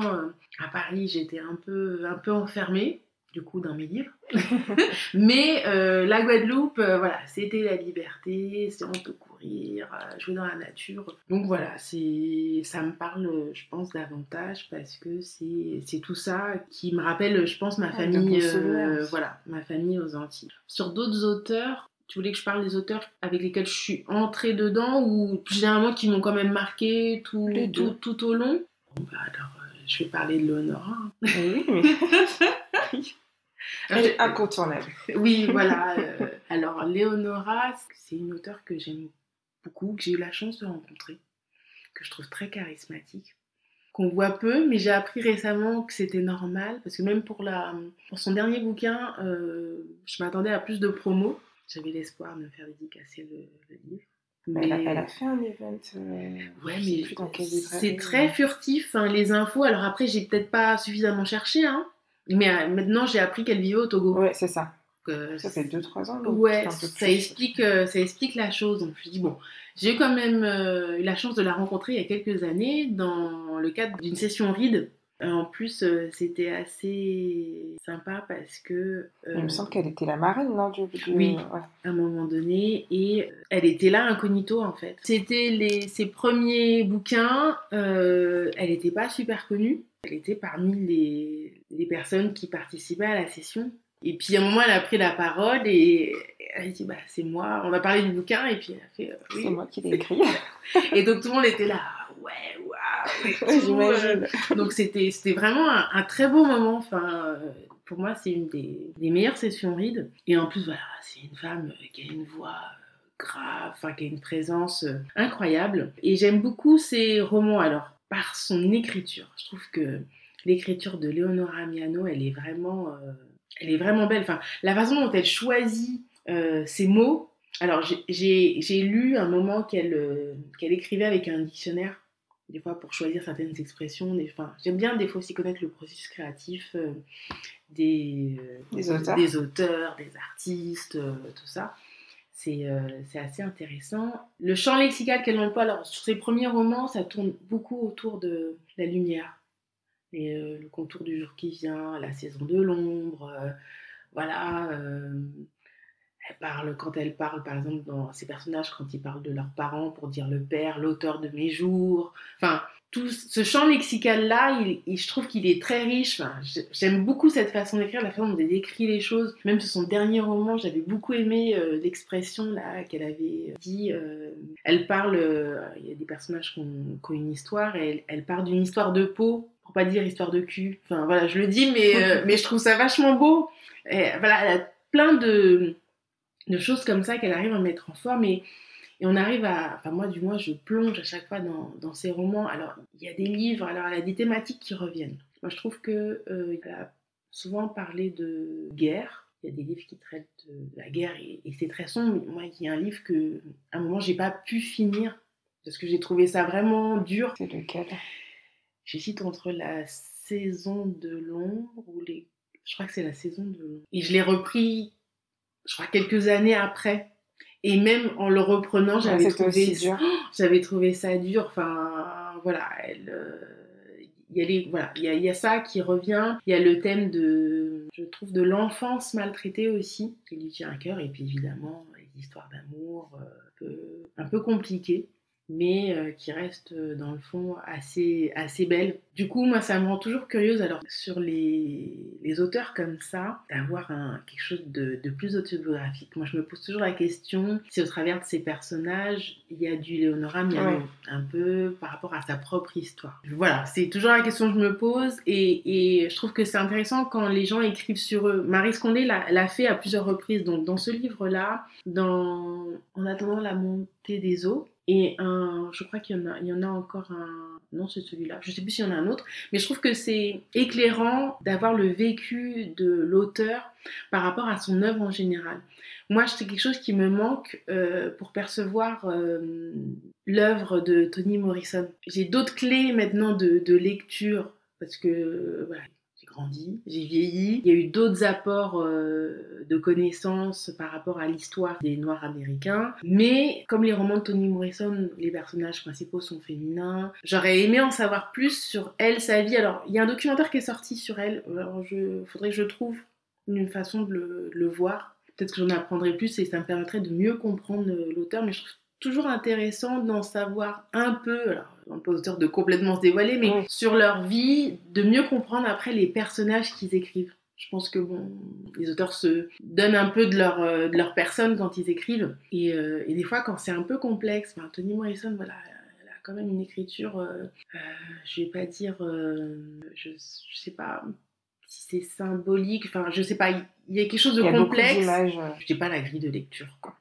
à Paris j'étais un peu un peu enfermée du coup dans mes livres. [LAUGHS] [LAUGHS] Mais la Guadeloupe, voilà, c'était la liberté, c'est on peut courir, jouer dans la nature. Donc voilà, c'est ça me parle, je pense, davantage parce que c'est tout ça qui me rappelle, je pense, ma famille, euh, voilà, ma famille aux Antilles. Sur d'autres auteurs, tu voulais que je parle des auteurs avec lesquels je suis entrée dedans ou généralement qui m'ont quand même marqué tout, tout, tout, au long? Bon, bah, Alors, euh, je vais parler de Léonora. [LAUGHS] Oui. Elle est incontournable. Oui, voilà. Euh, alors, Léonora, c'est une auteure que j'aime beaucoup, que j'ai eu la chance de rencontrer, que je trouve très charismatique, qu'on voit peu, mais j'ai appris récemment que c'était normal, parce que même pour, la, pour son dernier bouquin, euh, je m'attendais à plus de promos. J'avais l'espoir de me faire dédicacer le, livre. Mais... Elle, a, fait un event. Euh, ouais, mais c'est très furtif, hein, les infos. Alors après, j'ai peut-être pas suffisamment cherché, hein, mais euh, maintenant j'ai appris qu'elle vivait au Togo. Ouais, c'est ça ça fait 2-3 ans. ouais, ça explique, euh, ça explique la chose. Donc je me dis, bon, j'ai quand même euh, eu la chance de la rencontrer il y a quelques années dans le cadre d'une session RID En plus, euh, c'était assez sympa parce que. Il me semble qu'elle était la marraine, non du, Oui, à un moment donné. Et elle était là incognito, en fait. C'était ses premiers bouquins. elle n'était pas super connue. Elle était parmi les... les personnes qui participaient à la session. Et puis à un moment, elle a pris la parole et elle a dit bah, C'est moi, on va parler du bouquin. Et puis elle a fait oui, C'est moi qui l'ai écrit. et donc tout le monde était là Ouais, waouh J'imagine. Donc c'était vraiment un, très beau moment. Enfin, pour moi, c'est une des, des, meilleures sessions read. Et en plus, voilà, c'est une femme qui a une voix grave, enfin, qui a une présence incroyable. Et j'aime beaucoup ses romans. Alors, par son écriture, je trouve que l'écriture de Leonora Miano, elle est vraiment. Euh, elle est vraiment belle. Enfin, la façon dont elle choisit euh, ses mots. Alors, j'ai lu un moment qu'elle euh, qu'elle écrivait avec un dictionnaire, des fois pour choisir certaines expressions. Des, enfin, J'aime bien des fois aussi connaître le processus créatif euh, des, des, auteurs. des, auteurs. des artistes, tout ça. C'est assez intéressant. Le champ lexical qu'elle emploie, alors sur ses premiers romans, ça tourne beaucoup autour de la lumière euh, le contour du jour qui vient, la saison de l'ombre, euh, voilà. Euh, elle parle, quand elle parle, par exemple, dans ses personnages, quand ils parlent de leurs parents pour dire le père, l'auteur de mes jours, enfin, tout ce champ lexical-là, je trouve qu'il est très riche. J'aime beaucoup cette façon d'écrire, la façon dont elle décrit les choses. Même sur son dernier roman, j'avais beaucoup aimé l'expression là qu'elle avait dit. elle parle, il y a des personnages qui ont, une histoire, et elle, elle part d'une histoire de peau pour pas dire histoire de cul. Enfin voilà, je le dis, mais, euh, [LAUGHS] mais je trouve ça vachement beau. Et, voilà, elle a plein de, de choses comme ça qu'elle arrive à mettre en forme et, et on arrive à, enfin moi du moins je plonge à chaque fois dans, dans ses romans. Alors il y a des livres, alors elle a des thématiques qui reviennent. Moi je trouve que euh, a souvent parlé de guerre. Il y a des livres qui traitent de la guerre et, et c'est très sombre. Moi il y a un livre que à un moment j'ai pas pu finir parce que j'ai trouvé ça vraiment dur. C'est lequel? J'hésite entre la saison de l'ombre ou les. Je crois que c'est la saison de l'ombre. Et je l'ai repris, je crois, quelques années après. Et même en le reprenant, j'avais trouvé, j'avais trouvé ça dur. Enfin, voilà, elle. Euh, il y, a les, voilà, il, y a, il y a ça qui revient. Il y a le thème de, je trouve, de l'enfance maltraitée aussi, qui lui tient à cœur. Et puis évidemment, les histoires d'amour euh, un, peu, un peu compliquées mais euh, qui reste euh, dans le fond assez, assez belle. Du coup, moi, ça me rend toujours curieuse, alors, sur les, les auteurs comme ça, d'avoir quelque chose de, de, plus autobiographique. Moi, je me pose toujours la question si au travers de ces personnages, il y a du Léonora Miano, un peu par rapport à sa propre histoire. Voilà, c'est toujours la question que je me pose, et, et je trouve que c'est intéressant quand les gens écrivent sur eux. Marie Scondé l'a fait à plusieurs reprises, donc dans ce livre-là, dans En attendant la montée des eaux, et un, je crois qu'il y, en a, y en a encore un, non c'est celui-là, je sais plus s'il y en a un autre, mais je trouve que c'est éclairant d'avoir le vécu de l'auteur par rapport à son œuvre en général. Moi, c'est quelque chose qui me manque euh, pour percevoir euh, l'œuvre de Toni Morrison. J'ai d'autres clés maintenant de, lecture parce que j'ai vieilli. Il y a eu d'autres apports euh, de connaissances par rapport à l'histoire des Noirs américains. Mais comme les romans de Toni Morrison, les personnages principaux sont féminins, j'aurais aimé en savoir plus sur elle, sa vie. Alors, il y a un documentaire qui est sorti sur elle. Alors, je faudrait que je trouve une façon de le, voir. Peut-être que j'en apprendrai plus et ça me permettrait de mieux comprendre l'auteur. Mais je trouve toujours intéressant d'en savoir un peu, alors on pas de complètement se dévoiler, mais sur leur vie, de mieux comprendre après les personnages qu'ils écrivent. Je pense que bon, les auteurs se donnent un peu de leur, euh, de leur personne quand ils écrivent. Et, euh, et des fois, quand c'est un peu complexe, ben, Toni Morrison, voilà, elle a quand même une écriture, euh, je vais pas dire, je, je sais pas si c'est symbolique, enfin, je sais pas, il y a quelque chose de complexe. Je n'ai pas la grille de lecture, quoi.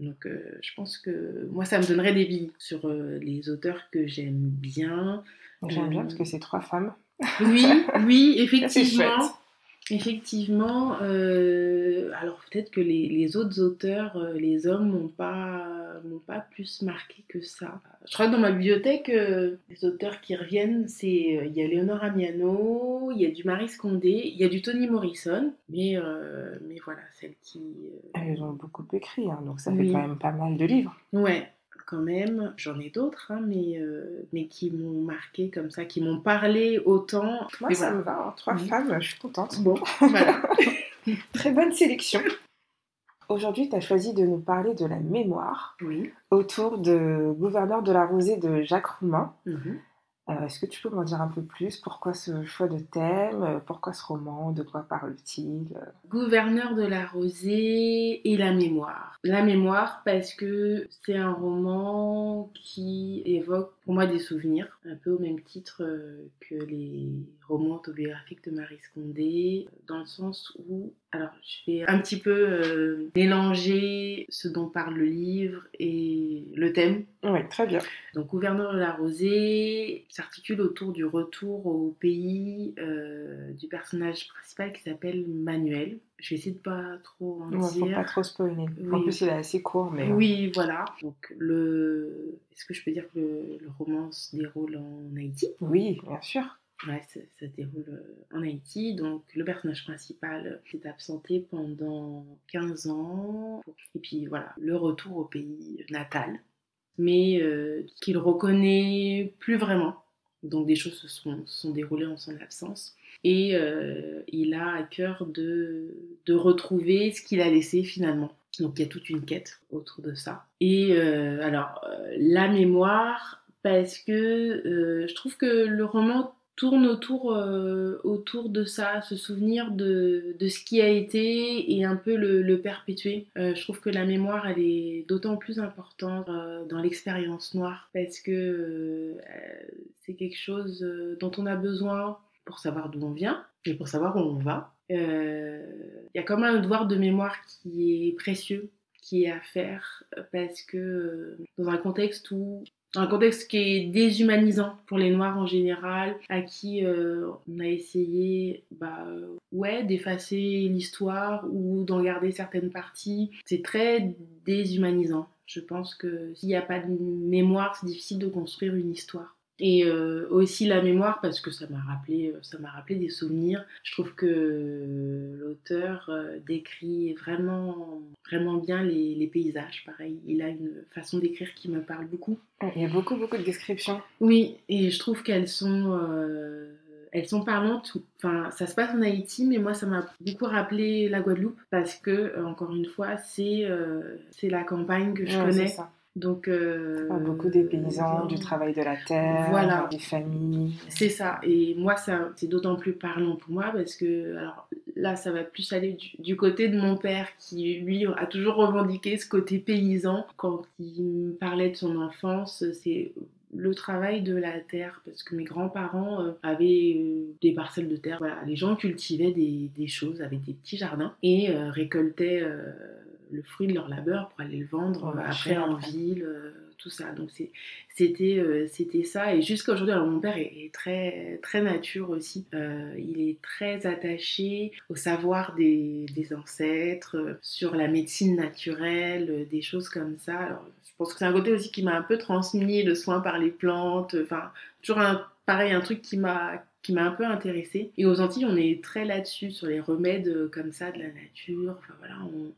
Donc euh, je pense que moi, ça me donnerait des billes sur euh, les auteurs que j'aime bien. J'aime bien parce que c'est trois femmes. Oui, oui, [LAUGHS] effectivement. Effectivement, euh, alors peut-être que les, autres auteurs, euh, les hommes, m'ont pas, m'ont pas plus marqué que ça. Je crois que dans ma bibliothèque, euh, les auteurs qui reviennent, c'est il y a Léonore Amiano, il y a du Marie Scondé, il y a du Toni Morrison, mais, mais voilà, celles qui. Elles ont beaucoup écrit, hein, donc ça fait quand même pas mal de livres. Ouais, quand même. J'en ai d'autres, hein, mais, euh, mais qui m'ont marqué comme ça, qui m'ont parlé autant. Moi, ça voilà. me va. hein. Trois Oui. femmes, je suis contente. Bon, [LAUGHS] voilà. [LAUGHS] Très bonne sélection. Aujourd'hui, tu as choisi de nous parler de la mémoire oui. autour de Gouverneur de la Rosée de Jacques Roumain. Mhm. Euh, Est-ce que tu peux m'en dire un peu plus? Pourquoi ce choix de thème? Euh, Pourquoi ce roman? De quoi parle-t-il? Gouverneur de la Rosée et la mémoire. La mémoire parce que c'est un roman qui évoque pour moi des souvenirs, un peu au même titre euh, que les romans autobiographiques de Marie Scondé, dans le sens où, alors je vais un petit peu euh, mélanger ce dont parle le livre et le thème Oui, très bien. donc, Gouverneur de la Rosée s'articule autour du retour au pays euh, du personnage principal qui s'appelle Manuel. Je vais essayer de pas trop en Il ne faut dire. pas trop spoiler. En plus, il est assez court, mais... euh, Oui, voilà. Donc, le... est-ce que je peux dire que le, le roman se déroule en Haïti? Oui, bien sûr. Ouais, ça, se déroule euh, en Haïti. Donc, le personnage principal euh, s'est absenté pendant 15 ans. Et puis, voilà, le retour au pays natal. Mais euh, qu'il reconnaît plus vraiment. Donc, des choses se sont, sont déroulées en son absence. Et euh, il a à cœur de, de retrouver ce qu'il a laissé finalement. Donc, il y a toute une quête autour de ça. Et alors, la mémoire, parce que je trouve que le roman tourne autour, euh, autour de ça, se souvenir de, de ce qui a été et un peu le, perpétuer. Euh, je trouve que la mémoire, elle est d'autant plus importante euh, dans l'expérience noire parce que c'est quelque chose dont on a besoin pour savoir d'où on vient et pour savoir où on va. Il y a même un devoir de mémoire qui est précieux, qui est à faire parce que dans un contexte où un contexte qui est déshumanisant pour les Noirs en général, à qui euh, on a essayé, bah, ouais, d'effacer l'histoire ou d'en garder certaines parties. C'est très déshumanisant. Je pense que s'il n'y a pas de mémoire, c'est difficile de construire une histoire. Et euh, aussi la mémoire parce que ça m'a rappelé, ça m'a rappelé des souvenirs. Je trouve que l'auteur euh, décrit vraiment, vraiment bien les, les paysages. Pareil, il a une façon d'écrire qui me parle beaucoup. Il y a beaucoup, beaucoup de descriptions. Oui, et je trouve qu'elles sont, euh, elles sont parlantes. Enfin, ça se passe en Haïti, mais moi, ça m'a beaucoup rappelé la Guadeloupe parce que, euh, encore une fois, c'est euh, c'est la campagne que je Ouais, connais. ça. Donc, euh, beaucoup des paysans, euh, du travail de la terre, Voilà. des familles. C'est ça. Et moi, c'est d'autant plus parlant pour moi parce que, alors là, ça va plus aller du, du côté de mon père qui, lui, a toujours revendiqué ce côté paysan. Quand il me parlait de son enfance, c'est le travail de la terre parce que mes grands-parents euh, avaient euh, des parcelles de terre. Voilà, les gens cultivaient des, des choses, avaient des petits jardins et euh, récoltaient le fruit de leur labeur pour aller le vendre marché, après en après. ville, euh, tout ça. Donc c'était euh, c'était ça. Et jusqu'à aujourd'hui alors mon père est, est très très nature aussi. Euh, il est très attaché au savoir des, des ancêtres sur la médecine naturelle des choses comme ça. Alors je pense que c'est un côté aussi qui m'a un peu transmis le soin par les plantes. Enfin toujours un pareil un truc qui m'a qui m'a un peu intéressée. Et aux Antilles on est très là-dessus sur les remèdes comme ça de la nature. Enfin voilà on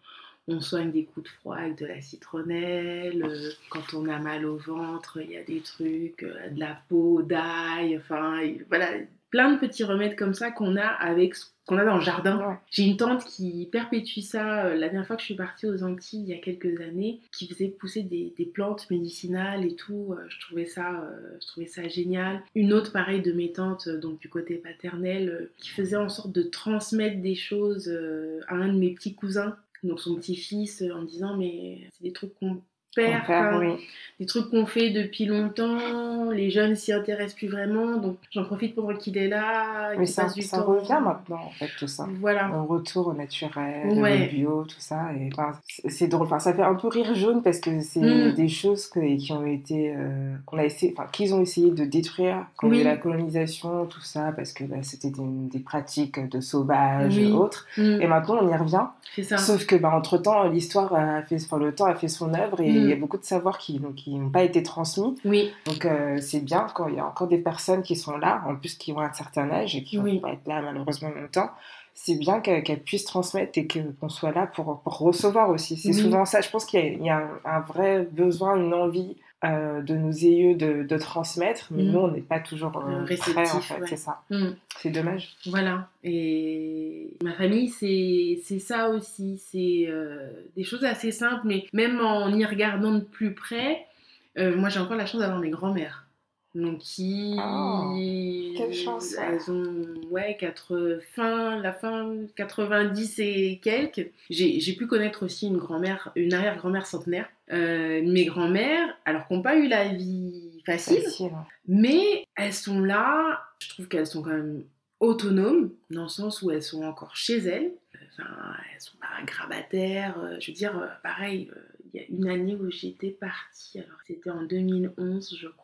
on soigne des coups de froid avec de la citronnelle. euh, quand on a mal au ventre, il y a des trucs, euh, de la peau d'ail. Enfin, voilà, plein de petits remèdes comme ça qu'on a avec ce qu'on a dans le jardin. Ouais. J'ai une tante qui perpétue ça. euh, La dernière fois que je suis partie aux Antilles, il y a quelques années, qui faisait pousser des, des plantes médicinales et tout. Euh, Je trouvais ça, euh, je trouvais ça génial. Une autre, pareil, de mes tantes, donc du côté paternel, qui faisait en sorte de transmettre des choses à un de mes petits cousins, donc son petit-fils, euh, en disant mais c'est des trucs qu'on père, oui. des trucs qu'on fait depuis longtemps, les jeunes s'y intéressent plus vraiment, donc j'en profite pendant qu'il est là, Mais ça, passe du ça temps. revient maintenant, en fait, tout ça. Voilà. Un retour au naturel, Ouais. au bio, tout ça. Et, enfin, c'est drôle. Enfin, ça fait un peu rire jaune parce que c'est Mm. des choses que- qui ont été, euh, qu'on a essayé, enfin, qu'ils ont essayé de détruire quand il y a eu Oui. la colonisation, tout ça, parce que bah, c'était des, des pratiques de sauvages Oui. et autres. Mm, Et maintenant, on y revient. c'est ça. Sauf que, bah, entre temps, l'histoire a fait, enfin, le temps a fait son œuvre et Mm. Il y a beaucoup de savoirs qui donc, qui n'ont pas été transmis. Oui, Donc euh, c'est bien quand il y a encore des personnes qui sont là, en plus qui ont un certain âge et qui vont Oui. pas être là malheureusement longtemps, c'est bien qu'elle puisse transmettre et qu'on soit là pour, pour recevoir aussi. C'est Oui. souvent ça. Je pense qu'il y a, il y a un, un vrai besoin, une envie euh, de nos aïeux de, de transmettre, mais Mhm. nous, on n'est pas toujours euh, Euh, prêts, en fait. ouais. C'est ça. Mm. C'est dommage. Voilà. Et ma famille, c'est c'est ça aussi. C'est euh, des choses assez simples, mais même en y regardant de plus près, moi j'ai encore la chance d'avoir mes grands-mères. Donc qui... Oh, quelle chance. Elles ont, ouais, quatre, fin, la fin 90 et quelques. J'ai pu connaître aussi une grand-mère, une arrière-grand-mère centenaire. Euh, mes grands-mères, alors qu'on n'ont pas eu la vie facile, Facile. mais elles sont là, je trouve qu'elles sont quand même autonomes, dans le sens où elles sont encore chez elles. Enfin, elles sont pas grabataires. euh, Je veux dire, euh, pareil, il y a une année où j'étais partie, alors c'était en 2011, je crois.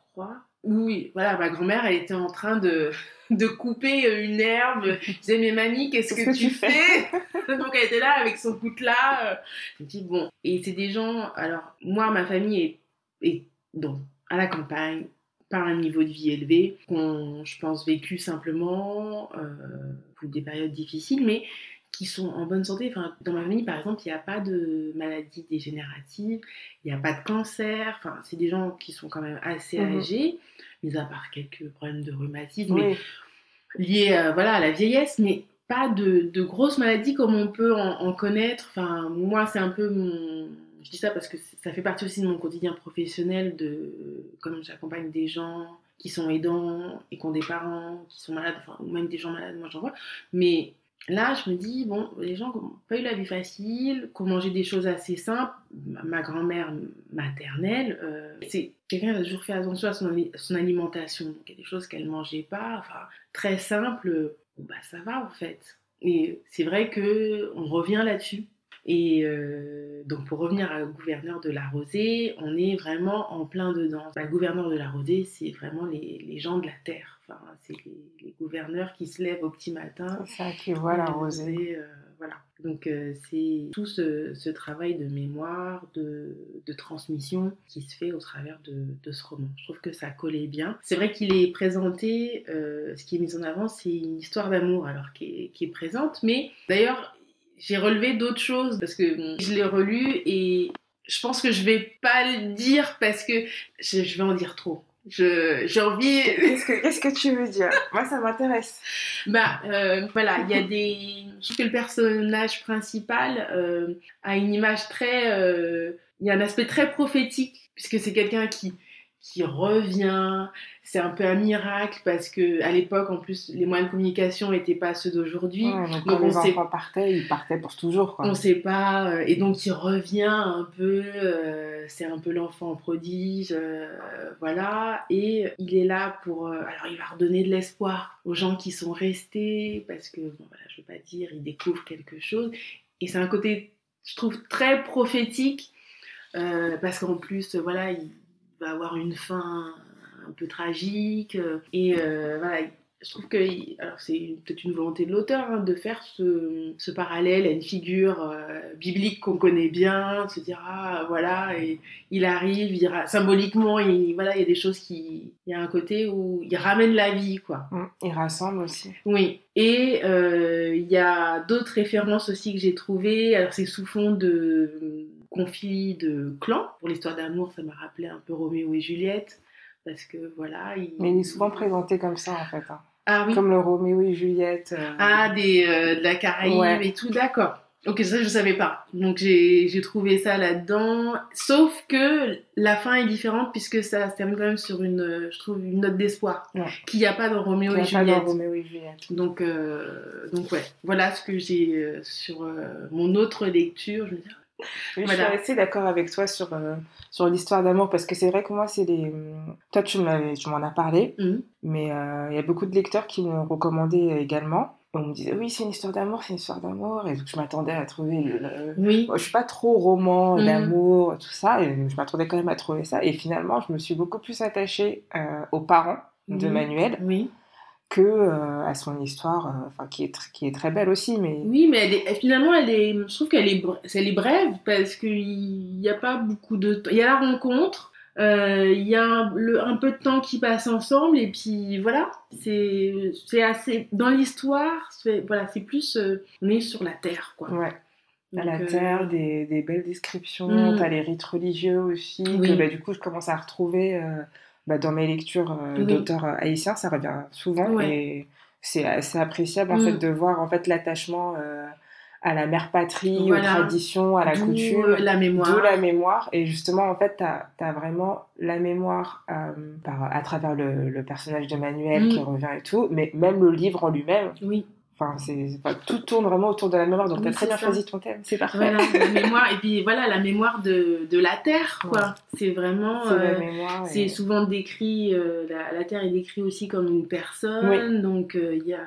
Oui, voilà, ma grand-mère, elle était en train de, de couper une herbe. Je disais, mais mamie, qu'est-ce que, tu fais [LAUGHS] Donc elle était là avec son coutelas. euh. Je me dis, bon, et c'est des gens, alors moi, ma famille est, est donc, à la campagne, pas un niveau de vie élevé, qu'on, je pense, vécu simplement, euh, des périodes difficiles, mais qui sont en bonne santé. Enfin, dans ma famille, par exemple, il n'y a pas de maladie dégénérative, il n'y a pas de cancer. Enfin, c'est des gens qui sont quand même assez Mhm. âgés, mis à part quelques problèmes de rhumatisme, mais liés euh, voilà, à la vieillesse, mais pas de, de grosses maladies comme on peut en, en connaître. Enfin, moi, c'est un peu mon... Je dis ça parce que ça fait partie aussi de mon quotidien professionnel, de comme j'accompagne des gens qui sont aidants et qui ont des parents qui sont malades, enfin, ou même des gens malades, moi j'en vois. Mais là, je me dis, bon, les gens n'ont pas eu la vie facile, qui ont mangé des choses assez simples, ma, grand-mère maternelle, euh, c'est quelqu'un qui a toujours fait attention à son, ali- son alimentation. Donc il y a des choses qu'elle ne mangeait pas, enfin, très simple, bah ça va en fait. Et c'est vrai que on revient là-dessus. Et euh, donc pour revenir au gouverneur de la Rosée, on est vraiment en plein dedans. Bah, le gouverneur de la Rosée, c'est vraiment les gens de la terre. Enfin, c'est les, les gouverneurs qui se lèvent au petit matin. C'est ça qui voit la rosée. euh, voilà. Donc euh, c'est tout ce, ce travail de mémoire, de, de transmission qui se fait au travers de, de ce roman. Je trouve que ça collait bien. C'est vrai qu'il est présenté, euh, ce qui est mis en avant, c'est une histoire d'amour alors qui est, qui est présente. Mais d'ailleurs, j'ai relevé d'autres choses parce que bon, je l'ai relu et je pense que je vais pas le dire parce que je, je vais en dire trop. Je- J'ai envie. Qu'est-ce que, qu'est-ce que tu veux dire? Moi, ça m'intéresse. Bah euh, voilà, il y a des. Je trouve que le personnage principal euh, a une image très. euh, Il y a un aspect très prophétique puisque c'est quelqu'un qui qui revient. C'est un peu un miracle parce que à l'époque, en plus, les moyens de communication n'étaient pas ceux d'aujourd'hui. Ouais, donc, donc quand on les sait- enfants partaient, ils partaient pour toujours. Quoi. On sait pas, euh, et donc il revient un peu, euh, c'est un peu l'enfant prodige, euh, voilà, et il est là pour, euh, alors il va redonner de l'espoir aux gens qui sont restés, parce que, bon voilà, je veux pas dire, il découvre quelque chose, et c'est un côté, je trouve, très prophétique, parce qu'en plus, voilà, il va avoir une fin un peu tragique, euh, et euh, voilà, je trouve que alors c'est peut-être une volonté de l'auteur hein, de faire ce, ce parallèle à une figure euh, biblique qu'on connaît bien, de se dire ah voilà et il arrive, il ra- symboliquement il voilà il y a des choses qui il y a un côté où il ramène la vie quoi. Mm, Ils rassemblent aussi. Oui, et euh, il y a d'autres références aussi que j'ai trouvées. Alors, c'est sous fond de conflit de clan. Pour l'histoire d'amour, ça m'a rappelé un peu Roméo et Juliette. Parce que voilà. Il... Mais il est souvent présenté comme ça, en fait. hein. Ah oui. Comme le Roméo et Juliette. euh, Ah, des, euh, de la Caraïbe Ouais. et tout, d'accord. Ok, ça je savais pas. Donc j'ai trouvé ça là-dedans. Sauf que la fin est différente puisque ça se termine quand même sur une, euh, je trouve, une note d'espoir Ouais. qu'il n'y a pas dans Roméo et et Juliette. Donc, euh, donc ouais, voilà ce que j'ai sur mon autre lecture. Je me dis, Oui, Voilà. Je suis assez d'accord avec toi sur, euh, sur l'histoire d'amour parce que c'est vrai que moi, c'est les. Toi, tu me m'en as parlé, Hum, mais euh, il y a beaucoup de lecteurs qui m'ont recommandé également. Et on me disait, oui, c'est une histoire d'amour, c'est une histoire d'amour. Et donc, je m'attendais à trouver. Le, oui, Moi, je suis pas trop roman Mhm. d'amour, tout ça, et je m'attendais quand même à trouver ça. Et finalement, je me suis beaucoup plus attachée euh, aux parents de Mhm. Manuel oui, que euh, à son histoire, euh, enfin qui est qui est très belle aussi, mais oui, mais elle est, finalement, elle est, je trouve qu'elle est, bre- elle est brève parce qu'il n'y a pas beaucoup de temps. Il y a la rencontre. Euh, Il y a un, le- un peu de temps qui passe ensemble et puis voilà, c'est c'est assez dans l'histoire, c'est voilà, c'est plus on est sur la terre quoi. Ouais. La terre, des, des belles descriptions, Mm. t'as les rites religieux aussi, Oui. que bah, du coup je commence à retrouver bah, dans mes lectures euh, Oui. d'auteurs euh, haïtiens, ça revient souvent Ouais. et c'est assez appréciable en Mm. fait de voir en fait l'attachement euh, à la mère patrie, Voilà. aux traditions, à la coutume. la mémoire. D'où la mémoire. Et justement, en fait, tu as, vraiment la mémoire euh, par, à travers le, le personnage de Manuel Mm. qui revient et tout, mais même le livre en lui-même. Oui. Enfin, c'est, enfin, tout tourne vraiment autour de la mémoire. Donc, Oui, tu as très c'est bien ça. choisi ton thème. C'est parfait. Voilà, la mémoire, et puis voilà, la mémoire de, de la Terre, quoi. C'est vraiment. C'est euh, la mémoire. c'est et- souvent décrit, euh, la, la Terre est décrite aussi comme une personne, donc euh, il y a.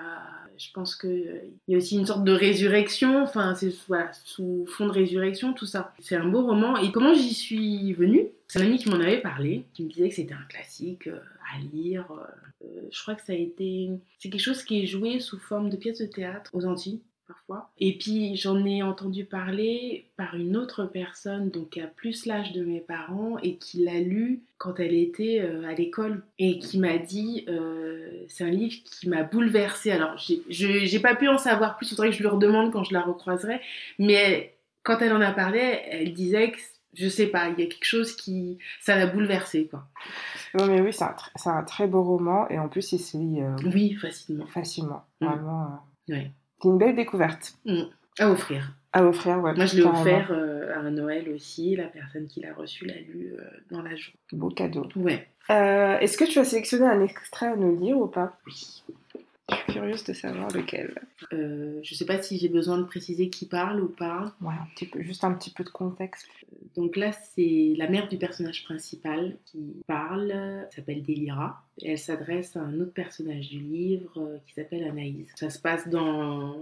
Je pense qu'il y a aussi une sorte de résurrection, enfin, c'est voilà, sous fond de résurrection, tout ça. C'est un beau roman. Et comment j'y suis venue? C'est un ami qui m'en avait parlé, qui me disait que c'était un classique euh, à lire. euh, je crois que ça a été. C'est quelque chose qui est joué sous forme de pièce de théâtre aux Antilles parfois. Et puis j'en ai entendu parler par une autre personne, donc a plus l'âge de mes parents et qui l'a lu quand elle était euh, à l'école et qui m'a dit euh, c'est un livre qui m'a bouleversée. Alors j'ai- pas pu en savoir plus, il faudrait que je lui redemande quand je la recroiserai, mais quand elle en a parlé, elle disait que je sais pas, il y a quelque chose qui ça l'a bouleversée quoi. Ouais, mais oui, c'est un, tr- un très beau roman. Et en plus, il se lit euh, Oui, facilement. facilement. Mm. Vraiment. euh, Ouais. C'est une belle découverte À offrir. à offrir. Ouais, Moi je l'ai offert euh, à Noël aussi, la personne qui l'a reçu l'a lu euh, dans la journée. Beau cadeau. Ouais. Est-ce que tu as sélectionné un extrait à nous lire ou pas? Oui. Je suis curieuse de savoir lequel. Euh, je sais pas si j'ai besoin de préciser qui parle ou pas. Ouais, un petit peu, juste un petit peu de contexte. Donc là, c'est la mère du personnage principal qui parle, elle s'appelle Délira, et elle s'adresse à un autre personnage du livre euh, qui s'appelle Anaïs. Ça se passe dans...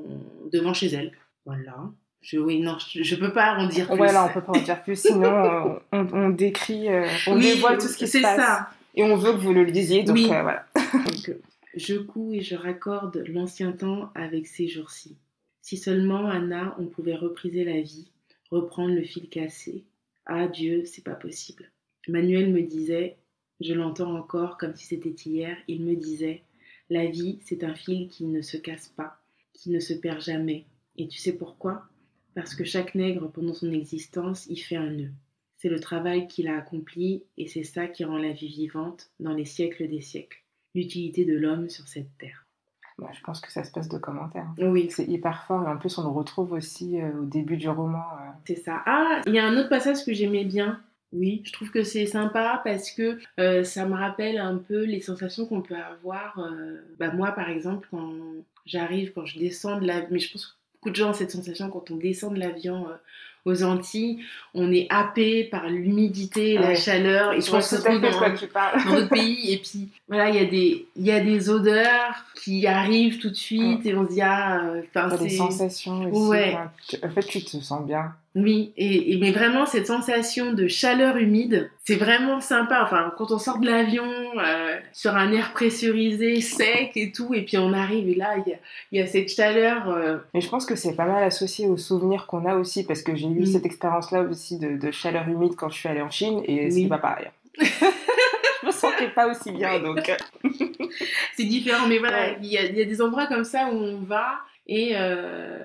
devant chez elle. Voilà. Je, oui, non, je, je peux pas en dire plus. Ouais, là, on peut pas en dire plus, sinon [LAUGHS] euh, on, on décrit, euh, on Oui, dévoile tout ce qui se c'est passe. ça. Et on veut que vous le lisiez, donc Oui. euh, voilà. Donc, euh, je couds et je raccorde l'ancien temps avec ces jours-ci. Si seulement, Anna, on pouvait repriser la vie, reprendre le fil cassé. Ah Dieu, c'est pas possible. Manuel me disait, je l'entends encore comme si c'était hier, il me disait, la vie, c'est un fil qui ne se casse pas, qui ne se perd jamais. Et tu sais pourquoi? Parce que chaque nègre, pendant son existence, y fait un nœud. C'est le travail qu'il a accompli et c'est ça qui rend la vie vivante dans les siècles des siècles l'utilité de l'homme sur cette terre. Bah, je pense que ça se passe de commentaires. Oui, C'est hyper fort, et en plus, on le retrouve aussi euh, au début du roman. euh. c'est ça. Ah, il y a un autre passage que j'aimais bien. Oui, je trouve que c'est sympa parce que euh, ça me rappelle un peu les sensations qu'on peut avoir. bah, moi, par exemple, quand j'arrive, quand je descends de la... Mais je pense que beaucoup de gens ont cette sensation quand on descend de l'avion aux Antilles, on est happé par l'humidité, Ah la ouais. chaleur. Et Je on vois se tout à retrouve fait de quoi dans, dans notre pays. Et puis, voilà, il y, a des- il y a des odeurs qui arrivent tout de suite et on se dit, ah, euh, enfin, T'as des sensations aussi. Ouais. En fait, tu te sens bien. Oui, et, et- mais vraiment cette sensation de chaleur humide, c'est vraiment sympa. Enfin, quand on sort de l'avion euh, sur un air pressurisé, sec et tout, et puis on arrive et là il y a, il y a cette chaleur. euh, Mais je pense que c'est pas mal associé aux souvenirs qu'on a aussi, parce que j'ai eu cette expérience-là aussi de, de chaleur humide quand je suis allée en Chine, et Oui. c'est pas pareil. [LAUGHS] je me sentais pas aussi bien, donc... [LAUGHS] c'est différent, mais voilà, Ouais. il y, a, il y a des endroits comme ça où on va et euh,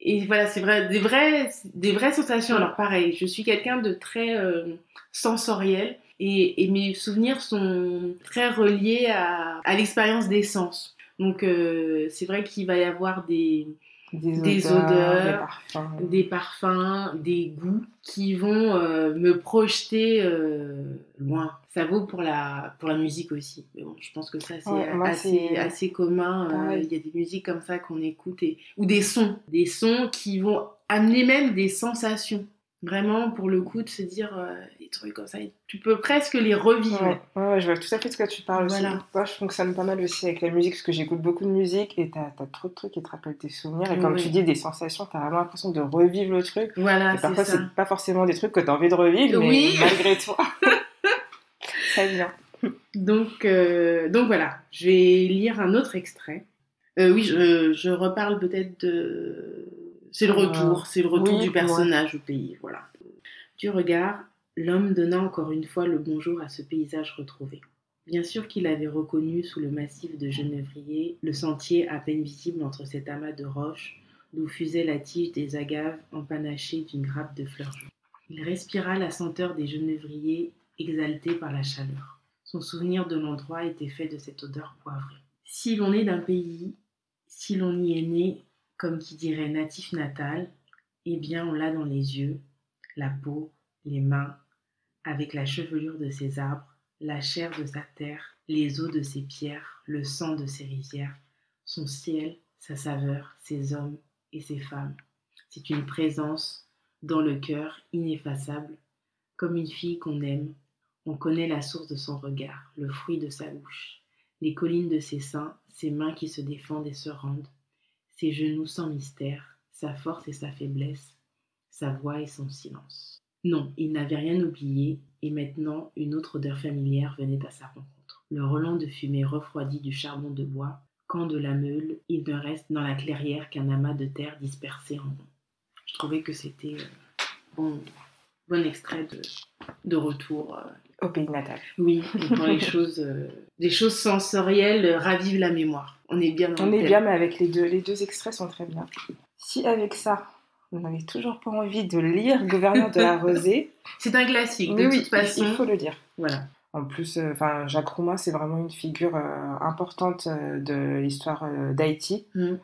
et voilà, c'est vrai, des vraies, des vraies sensations. Alors pareil, je suis quelqu'un de très euh, sensoriel et, et mes souvenirs sont très reliés à, à l'expérience des sens. Donc euh, c'est vrai qu'il va y avoir des, Des, Des odeurs, odeurs, des parfums. des parfums, des goûts qui vont euh, me projeter euh, loin. Ça vaut pour la, pour la musique aussi. Mais bon, je pense que ça, c'est Ouais, assez, assez commun. Euh. Il y a des musiques comme ça qu'on écoute, et, ou des sons. Des sons qui vont amener même des sensations. Vraiment, pour le coup, de se dire des trucs comme ça. Tu peux presque les revivre. Ouais, ouais, ouais, je vois tout à fait de ce que tu parles Voilà. aussi. Moi, je fonctionne pas mal aussi avec la musique parce que j'écoute beaucoup de musique et t'as as trop de trucs qui te rappellent tes souvenirs. Et comme Oui. tu dis, des sensations, t'as vraiment l'impression de revivre le truc. Voilà, et parfois, c'est pas forcément des trucs que t'as envie de revivre, Oui. mais malgré toi, [LAUGHS] [LAUGHS] ça vient. Donc, euh, donc voilà, je vais lire un autre extrait. Euh, oui, je, je reparle peut-être de... C'est le retour, c'est le retour oui, du personnage au pays, voilà. Du regard, l'homme donna encore une fois le bonjour à ce paysage retrouvé. Bien sûr qu'il avait reconnu sous le massif de genévrier le sentier à peine visible entre cet amas de roches d'où fusait la tige des agaves empanachées d'une grappe de fleurs jaunes. Il respira la senteur des genévriers exaltés par la chaleur. Son souvenir de l'endroit était fait de cette odeur poivrée. Si l'on est d'un pays, si l'on y est né, comme qui dirait natif natal, eh bien on l'a dans les yeux, la peau, les mains, avec la chevelure de ses arbres, la chair de sa terre, les eaux de ses pierres, le sang de ses rivières, son ciel, sa saveur, ses hommes et ses femmes. C'est une présence dans le cœur ineffaçable, comme une fille qu'on aime. On connaît la source de son regard, le fruit de sa bouche, les collines de ses seins, ses mains qui se défendent et se rendent, ses genoux sans mystère, sa force et sa faiblesse, sa voix et son silence. Non, il n'avait rien oublié, et maintenant une autre odeur familière venait à sa rencontre. Le relent de fumée refroidi du charbon de bois, quand de la meule, il ne reste dans la clairière qu'un amas de terre dispersé en rond. Je trouvais que c'était euh, bon, bon extrait de, de retour. euh, Au pays natal. oui, quand les choses, euh, des choses sensorielles euh, ravivent la mémoire. On est bien dans On est thème. bien, mais avec les deux, les deux extraits sont très bien. Si avec ça, vous n'avez toujours pas envie de lire Gouverneur de la [LAUGHS] Rosée, C'est un classique, de oui, toute façon. il faut le lire. Voilà. En plus, euh, Jacques Roumain, c'est vraiment une figure euh, importante euh, de l'histoire d'Haïti, Mm.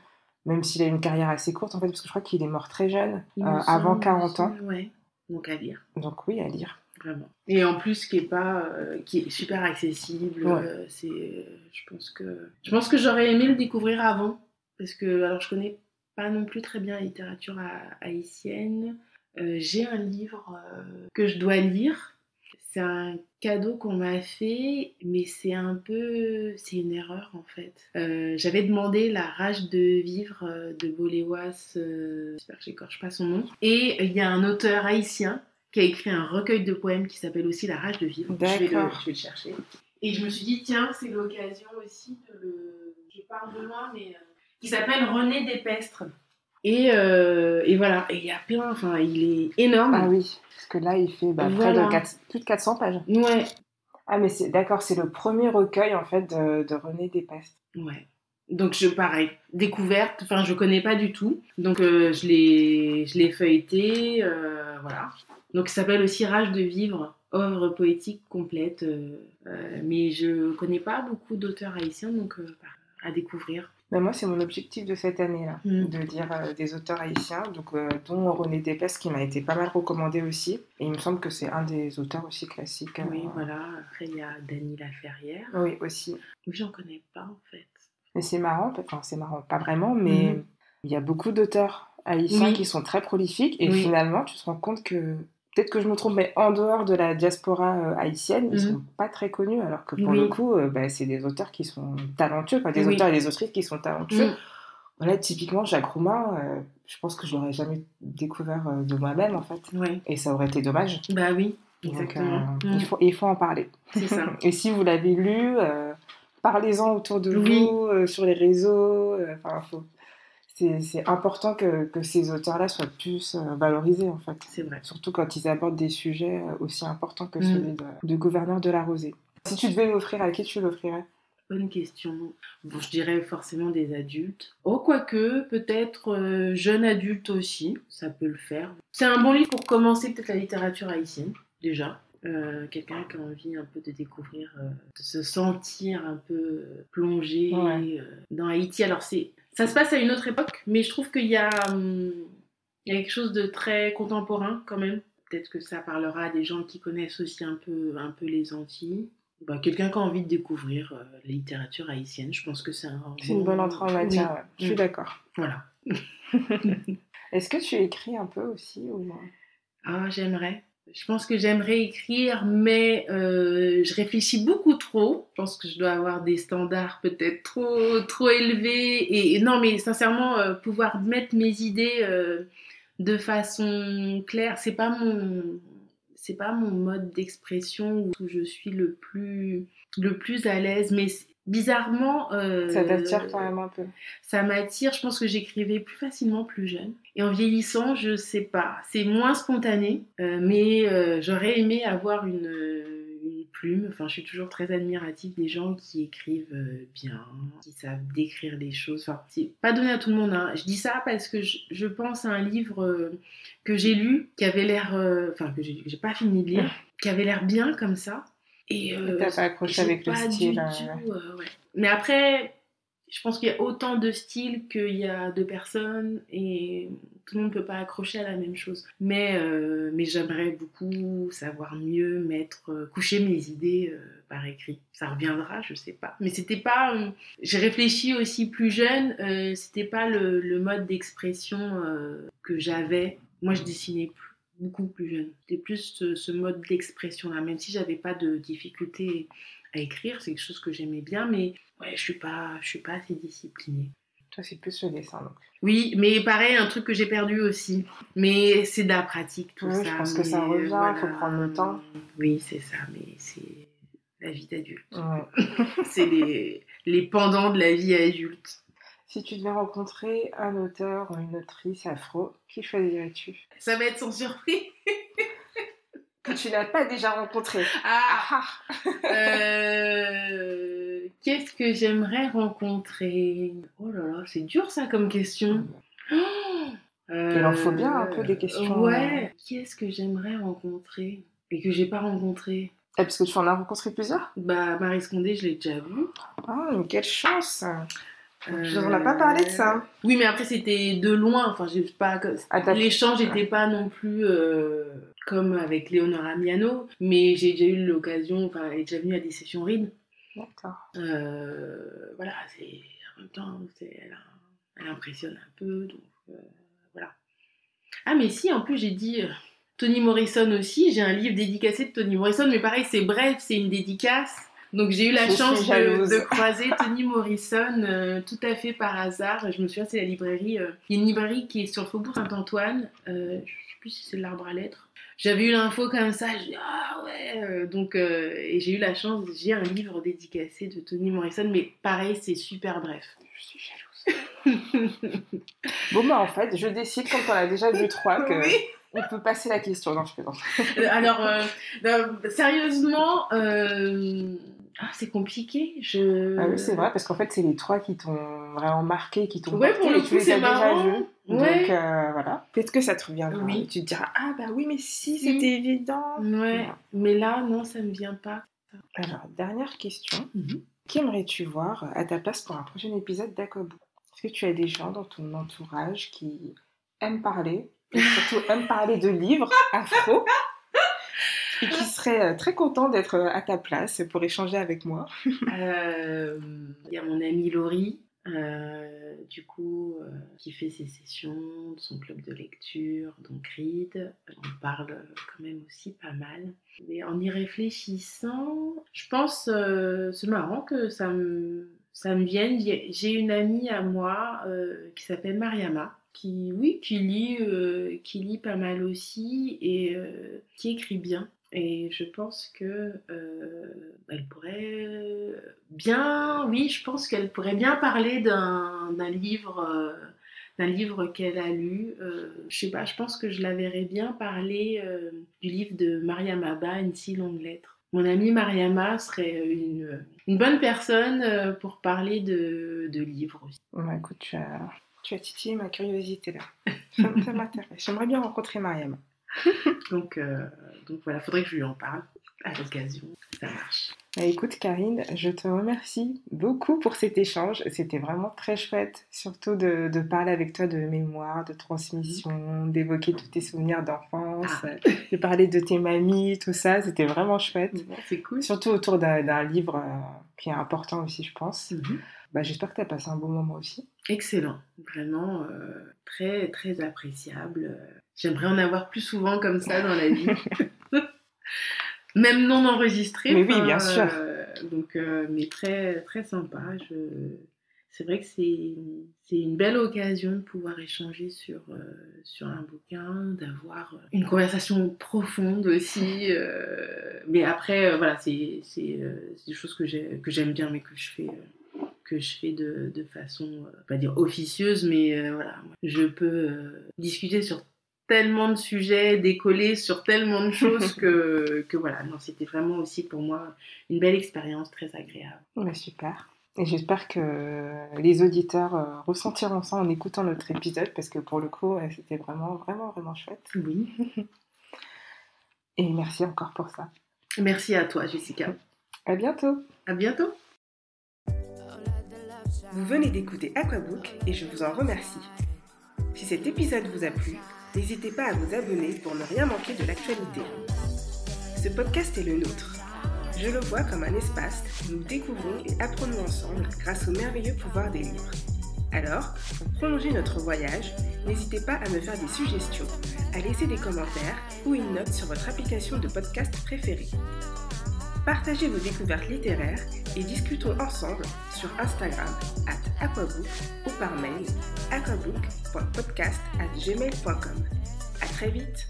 même s'il a une carrière assez courte, en fait, parce que je crois qu'il est mort très jeune, avant semble 40 ans. Ouais, donc à lire, Donc oui, à lire. vraiment. Et en plus, qui est pas, qui est super accessible. Ouais. c'est, je pense que, je pense que j'aurais aimé le découvrir avant, parce que alors je connais pas non plus très bien la littérature ha- haïtienne. Euh, J'ai un livre euh, que je dois lire. C'est un cadeau qu'on m'a fait, mais c'est un peu, c'est une erreur en fait. Euh, J'avais demandé La rage de vivre de Boléwas, j'espère que j'écorche pas son nom. Et il y a un auteur haïtien qui a écrit un recueil de poèmes qui s'appelle aussi La rage de vivre. Je vais, le, je vais le chercher. Et je me suis dit, tiens, c'est l'occasion aussi de le. Je parle de loin, mais. Qui s'appelle René Despestre. Et, euh, et voilà, et il y a plein, enfin, il est énorme. Ah oui, parce que là, il fait bah, près Voilà. de quatre- plus de 400 pages. Ouais, Ah, mais c'est d'accord, c'est le premier recueil, en fait, de, de René Despestre. ouais. Donc, je, pareil, découverte, enfin, je connais pas du tout. Donc, euh, je l'ai je l'ai feuilleté, euh, voilà. Donc, ça s'appelle aussi Rage de vivre, œuvre poétique complète. euh, euh, mais je connais pas beaucoup d'auteurs haïtiens, donc euh, à découvrir. Mais moi, c'est mon objectif de cette année-là, Mm. de lire euh, des auteurs haïtiens, donc, euh, dont René Despestre, qui m'a été pas mal recommandé aussi. Et il me semble que c'est un des auteurs aussi classiques. euh, Oui, voilà. Après, il y a Dany Laferrière. Oui, aussi. Oui, j'en connais pas, en fait. Mais c'est marrant, enfin, c'est marrant, pas vraiment, mais Mhm. il y a beaucoup d'auteurs haïtiens Oui. qui sont très prolifiques, et Oui. finalement, tu te rends compte que. Peut-être que je me trompe, mais en dehors de la diaspora euh, haïtienne, ils Mhm. sont pas très connus, alors que pour Oui. le coup, euh, bah, c'est des auteurs qui sont talentueux, enfin, des Oui. auteurs et des autrices qui sont talentueux. Mm. Voilà, typiquement, Jacques Roumain, euh, je pense que je l'aurais jamais découvert euh, de moi-même, en fait. Et ça aurait été dommage. Bah oui, exactement. Mm. il, faut, il faut en parler. C'est ça. [LAUGHS] Et si vous l'avez lu, parlez-en autour de vous, sur les réseaux. enfin, faut- c'est, important que, que ces auteurs-là soient plus euh, valorisés, en fait. C'est vrai. Surtout quand ils abordent des sujets euh, aussi importants que Mm. celui de, de Gouverneur de la Rosée. Si tu devais l'offrir, à qui tu l'offrirais? Bonne question. Bon, je dirais forcément des adultes. Oh, quoique, peut-être euh, jeunes adultes aussi, ça peut le faire. C'est un bon livre pour commencer peut-être la littérature haïtienne, déjà. Euh, Quelqu'un qui a envie un peu de découvrir, euh, de se sentir un peu plongé Ouais. dans Haïti. Alors, c'est, ça se passe à une autre époque, mais je trouve qu'il y a, hum, y a quelque chose de très contemporain quand même. Peut-être que ça parlera à des gens qui connaissent aussi un peu, un peu les Antilles. Bah, Quelqu'un qui a envie de découvrir euh, la littérature haïtienne, je pense que c'est un. C'est une bonne entrée en matière, ouais. je suis Mm. d'accord. Voilà. [LAUGHS] Est-ce que tu écris un peu aussi ou... Ah, j'aimerais. Je pense que j'aimerais écrire, mais euh, je réfléchis beaucoup trop. Je pense que je dois avoir des standards peut-être trop, trop élevés. Et, non, mais sincèrement, euh, pouvoir mettre mes idées euh, de façon claire, c'est pas mon, c'est pas mon mode d'expression où je suis le plus, le plus à l'aise. Mais bizarrement. euh, Ça t'attire quand même un peu. Ça m'attire. Je pense que j'écrivais plus facilement plus jeune. Et en vieillissant, je sais pas. C'est moins spontané, euh, mais euh, j'aurais aimé avoir une, une plume. Enfin, je suis toujours très admirative des gens qui écrivent bien, qui savent décrire les choses. Enfin, c'est pas donné à tout le monde. hein. Je dis ça parce que je, je pense à un livre que j'ai lu, qui avait l'air. Enfin, que j'ai que j'ai pas fini de lire, qui avait l'air bien comme ça. Et euh, t'as pas accroché avec le pas style, tout, euh, ouais. Mais après, je pense qu'il y a autant de styles qu'il y a de personnes et tout le monde ne peut pas accrocher à la même chose. Mais, euh, mais j'aimerais beaucoup savoir mieux mettre, euh, coucher mes idées euh, par écrit. Ça reviendra, je sais pas. Mais c'était pas. J'ai réfléchi aussi plus jeune, c'était pas le, le mode d'expression que j'avais. Moi, je dessinais plus beaucoup plus jeune. C'était plus ce, ce mode d'expression-là, même si j'avais pas de difficulté à écrire, c'est quelque chose que j'aimais bien, mais ouais, je suis pas, je suis pas assez disciplinée. Toi, c'est plus le dessin. Donc. Oui, mais pareil, un truc que j'ai perdu aussi. Mais c'est de la pratique, tout Oui, ça. je pense que ça revient, euh, faut prendre le temps. Oui, c'est ça, mais c'est la vie d'adulte. Ouais. [LAUGHS] c'est les, les pendants de la vie adulte. Si tu devais rencontrer un auteur ou une autrice afro, qui choisirais-tu? Ça va être sans surprise. Que tu n'as pas déjà rencontré. Ah, Ah euh, Qu'est-ce que j'aimerais rencontrer? Oh là là, c'est dur ça comme question. [GASPS] Il en faut bien un peu des questions, Ouais. Qu'est-ce que j'aimerais rencontrer? Et que j'ai pas rencontré Ah, parce que tu en as rencontré plusieurs? Bah Marie Scondé, je l'ai déjà vue. Ah, mais quelle chance Euh, Tu n'en as pas parlé de ça Oui, mais après c'était de loin. Enfin, j'ai pas. Ah, L'échange n'était pas non plus euh, comme avec Léonora Miano, mais j'ai déjà eu l'occasion. Enfin, elle est déjà venue à des sessions RID. D'accord. Euh, voilà, c'est en même temps, elle, elle impressionne un peu, donc euh, voilà. Ah, mais si, en plus, j'ai dit euh, Toni Morrison aussi. J'ai un livre dédicacé de Toni Morrison, mais pareil, c'est bref, c'est une dédicace. Donc j'ai eu la Je chance de, croiser [LAUGHS] Toni Morrison euh, tout à fait par hasard. Je me souviens, c'est la librairie. euh, Il y a une librairie qui est sur le faubourg Saint-Antoine. euh, je sais plus si c'est l'arbre à lettres. J'avais eu l'info comme ça, je dis ah ouais, euh, donc et j'ai eu la chance, j'ai un livre dédicacé de Toni Morrison, mais pareil, c'est super bref. Je suis jalouse. [LAUGHS] bon, bah en fait, je décide, quand on a déjà vu trois, que Oui. on peut passer la question. Non, je plaisante. Alors euh, non, sérieusement, euh, ah, c'est compliqué. Je. Ah oui, c'est vrai, parce qu'en fait, c'est les trois qui t'ont vraiment marqué, qui t'ont Ouais, marqué, pour le coup, c'est déjà marrant. Ouais. Donc, euh, voilà. Peut-être que ça te reviendra. Oui. Tu te diras, ah bah oui, mais si, Si. c'était évident. Ouais, mais là, non, ça me vient pas. Alors, dernière question. Mhm. Qu'aimerais-tu voir à ta place pour un prochain épisode d'Akobo? Est-ce que tu as des gens dans ton entourage qui aiment parler, et surtout aiment parler de livres afro, seraient euh, très contents d'être euh, à ta place pour échanger avec moi [LAUGHS] Euh, Il y a mon amie Laurie, du coup, qui fait ses sessions son club de lecture, donc Read. On parle quand même aussi pas mal. Mais en y réfléchissant, je pense, euh, c'est marrant que ça me, ça me vienne. J'ai une amie à moi qui s'appelle Mariama. Qui, oui, qui lit, qui lit pas mal aussi et qui écrit bien. Et je pense que euh, elle pourrait bien, oui, je pense qu'elle pourrait bien parler d'un livre, euh, d'un livre qu'elle a lu. Euh, je sais pas, je pense que je la verrais bien parler euh, du livre de Mariam Abba, Une si longue lettre. Mon amie Mariama serait une, une bonne personne pour parler de, de livres aussi. Bah, Écoute, tu as, tu as titillé ma curiosité là. [LAUGHS] Ça, ça m'intéresse. J'aimerais bien rencontrer Mariam. Donc, donc voilà, faudrait que je lui en parle à l'occasion. Ça marche. Bah, écoute Karine, je te remercie beaucoup pour cet échange. C'était vraiment très chouette, surtout de, de parler avec toi de mémoire, de transmission, d'évoquer tous tes souvenirs d'enfance, Ah. de parler de tes mamies, tout ça. C'était vraiment chouette. C'est cool. Surtout autour d'un livre euh, qui est important aussi, je pense. Mhm. Bah, J'espère que tu as passé un bon moment aussi. Excellent, vraiment euh, très très appréciable. J'aimerais en avoir plus souvent comme ça dans la vie. [LAUGHS] Même non enregistré. Mais oui, bien sûr. euh, donc, euh, mais très très sympa. Je... c'est vrai que c'est une belle occasion de pouvoir échanger sur, euh, sur un bouquin, d'avoir une conversation profonde aussi. Mais après, voilà, c'est des choses que j'aime bien, mais que je fais que je fais de, de façon, pas dire officieuse, mais voilà, je peux discuter sur tellement de sujets, décoller sur tellement de choses [LAUGHS] que, que voilà, non, c'était vraiment aussi pour moi une belle expérience, très agréable. Ouais, super. Et j'espère que les auditeurs euh, ressentiront ça en écoutant notre épisode parce que pour le coup, c'était vraiment, vraiment, vraiment chouette. Oui. [LAUGHS] Et merci encore pour ça. Merci à toi, Jessica. À bientôt. À bientôt. Vous venez d'écouter Aquabook et je vous en remercie. Si cet épisode vous a plu, n'hésitez pas à vous abonner pour ne rien manquer de l'actualité. Ce podcast est le nôtre. Je le vois comme un espace où nous découvrons et apprenons ensemble grâce au merveilleux pouvoir des livres. Alors, pour prolonger notre voyage, n'hésitez pas à me faire des suggestions, à laisser des commentaires ou une note sur votre application de podcast préférée. Partagez vos découvertes littéraires et discutons ensemble sur Instagram at aquabook ou par mail aquabook.podcast@gmail.com. À très vite.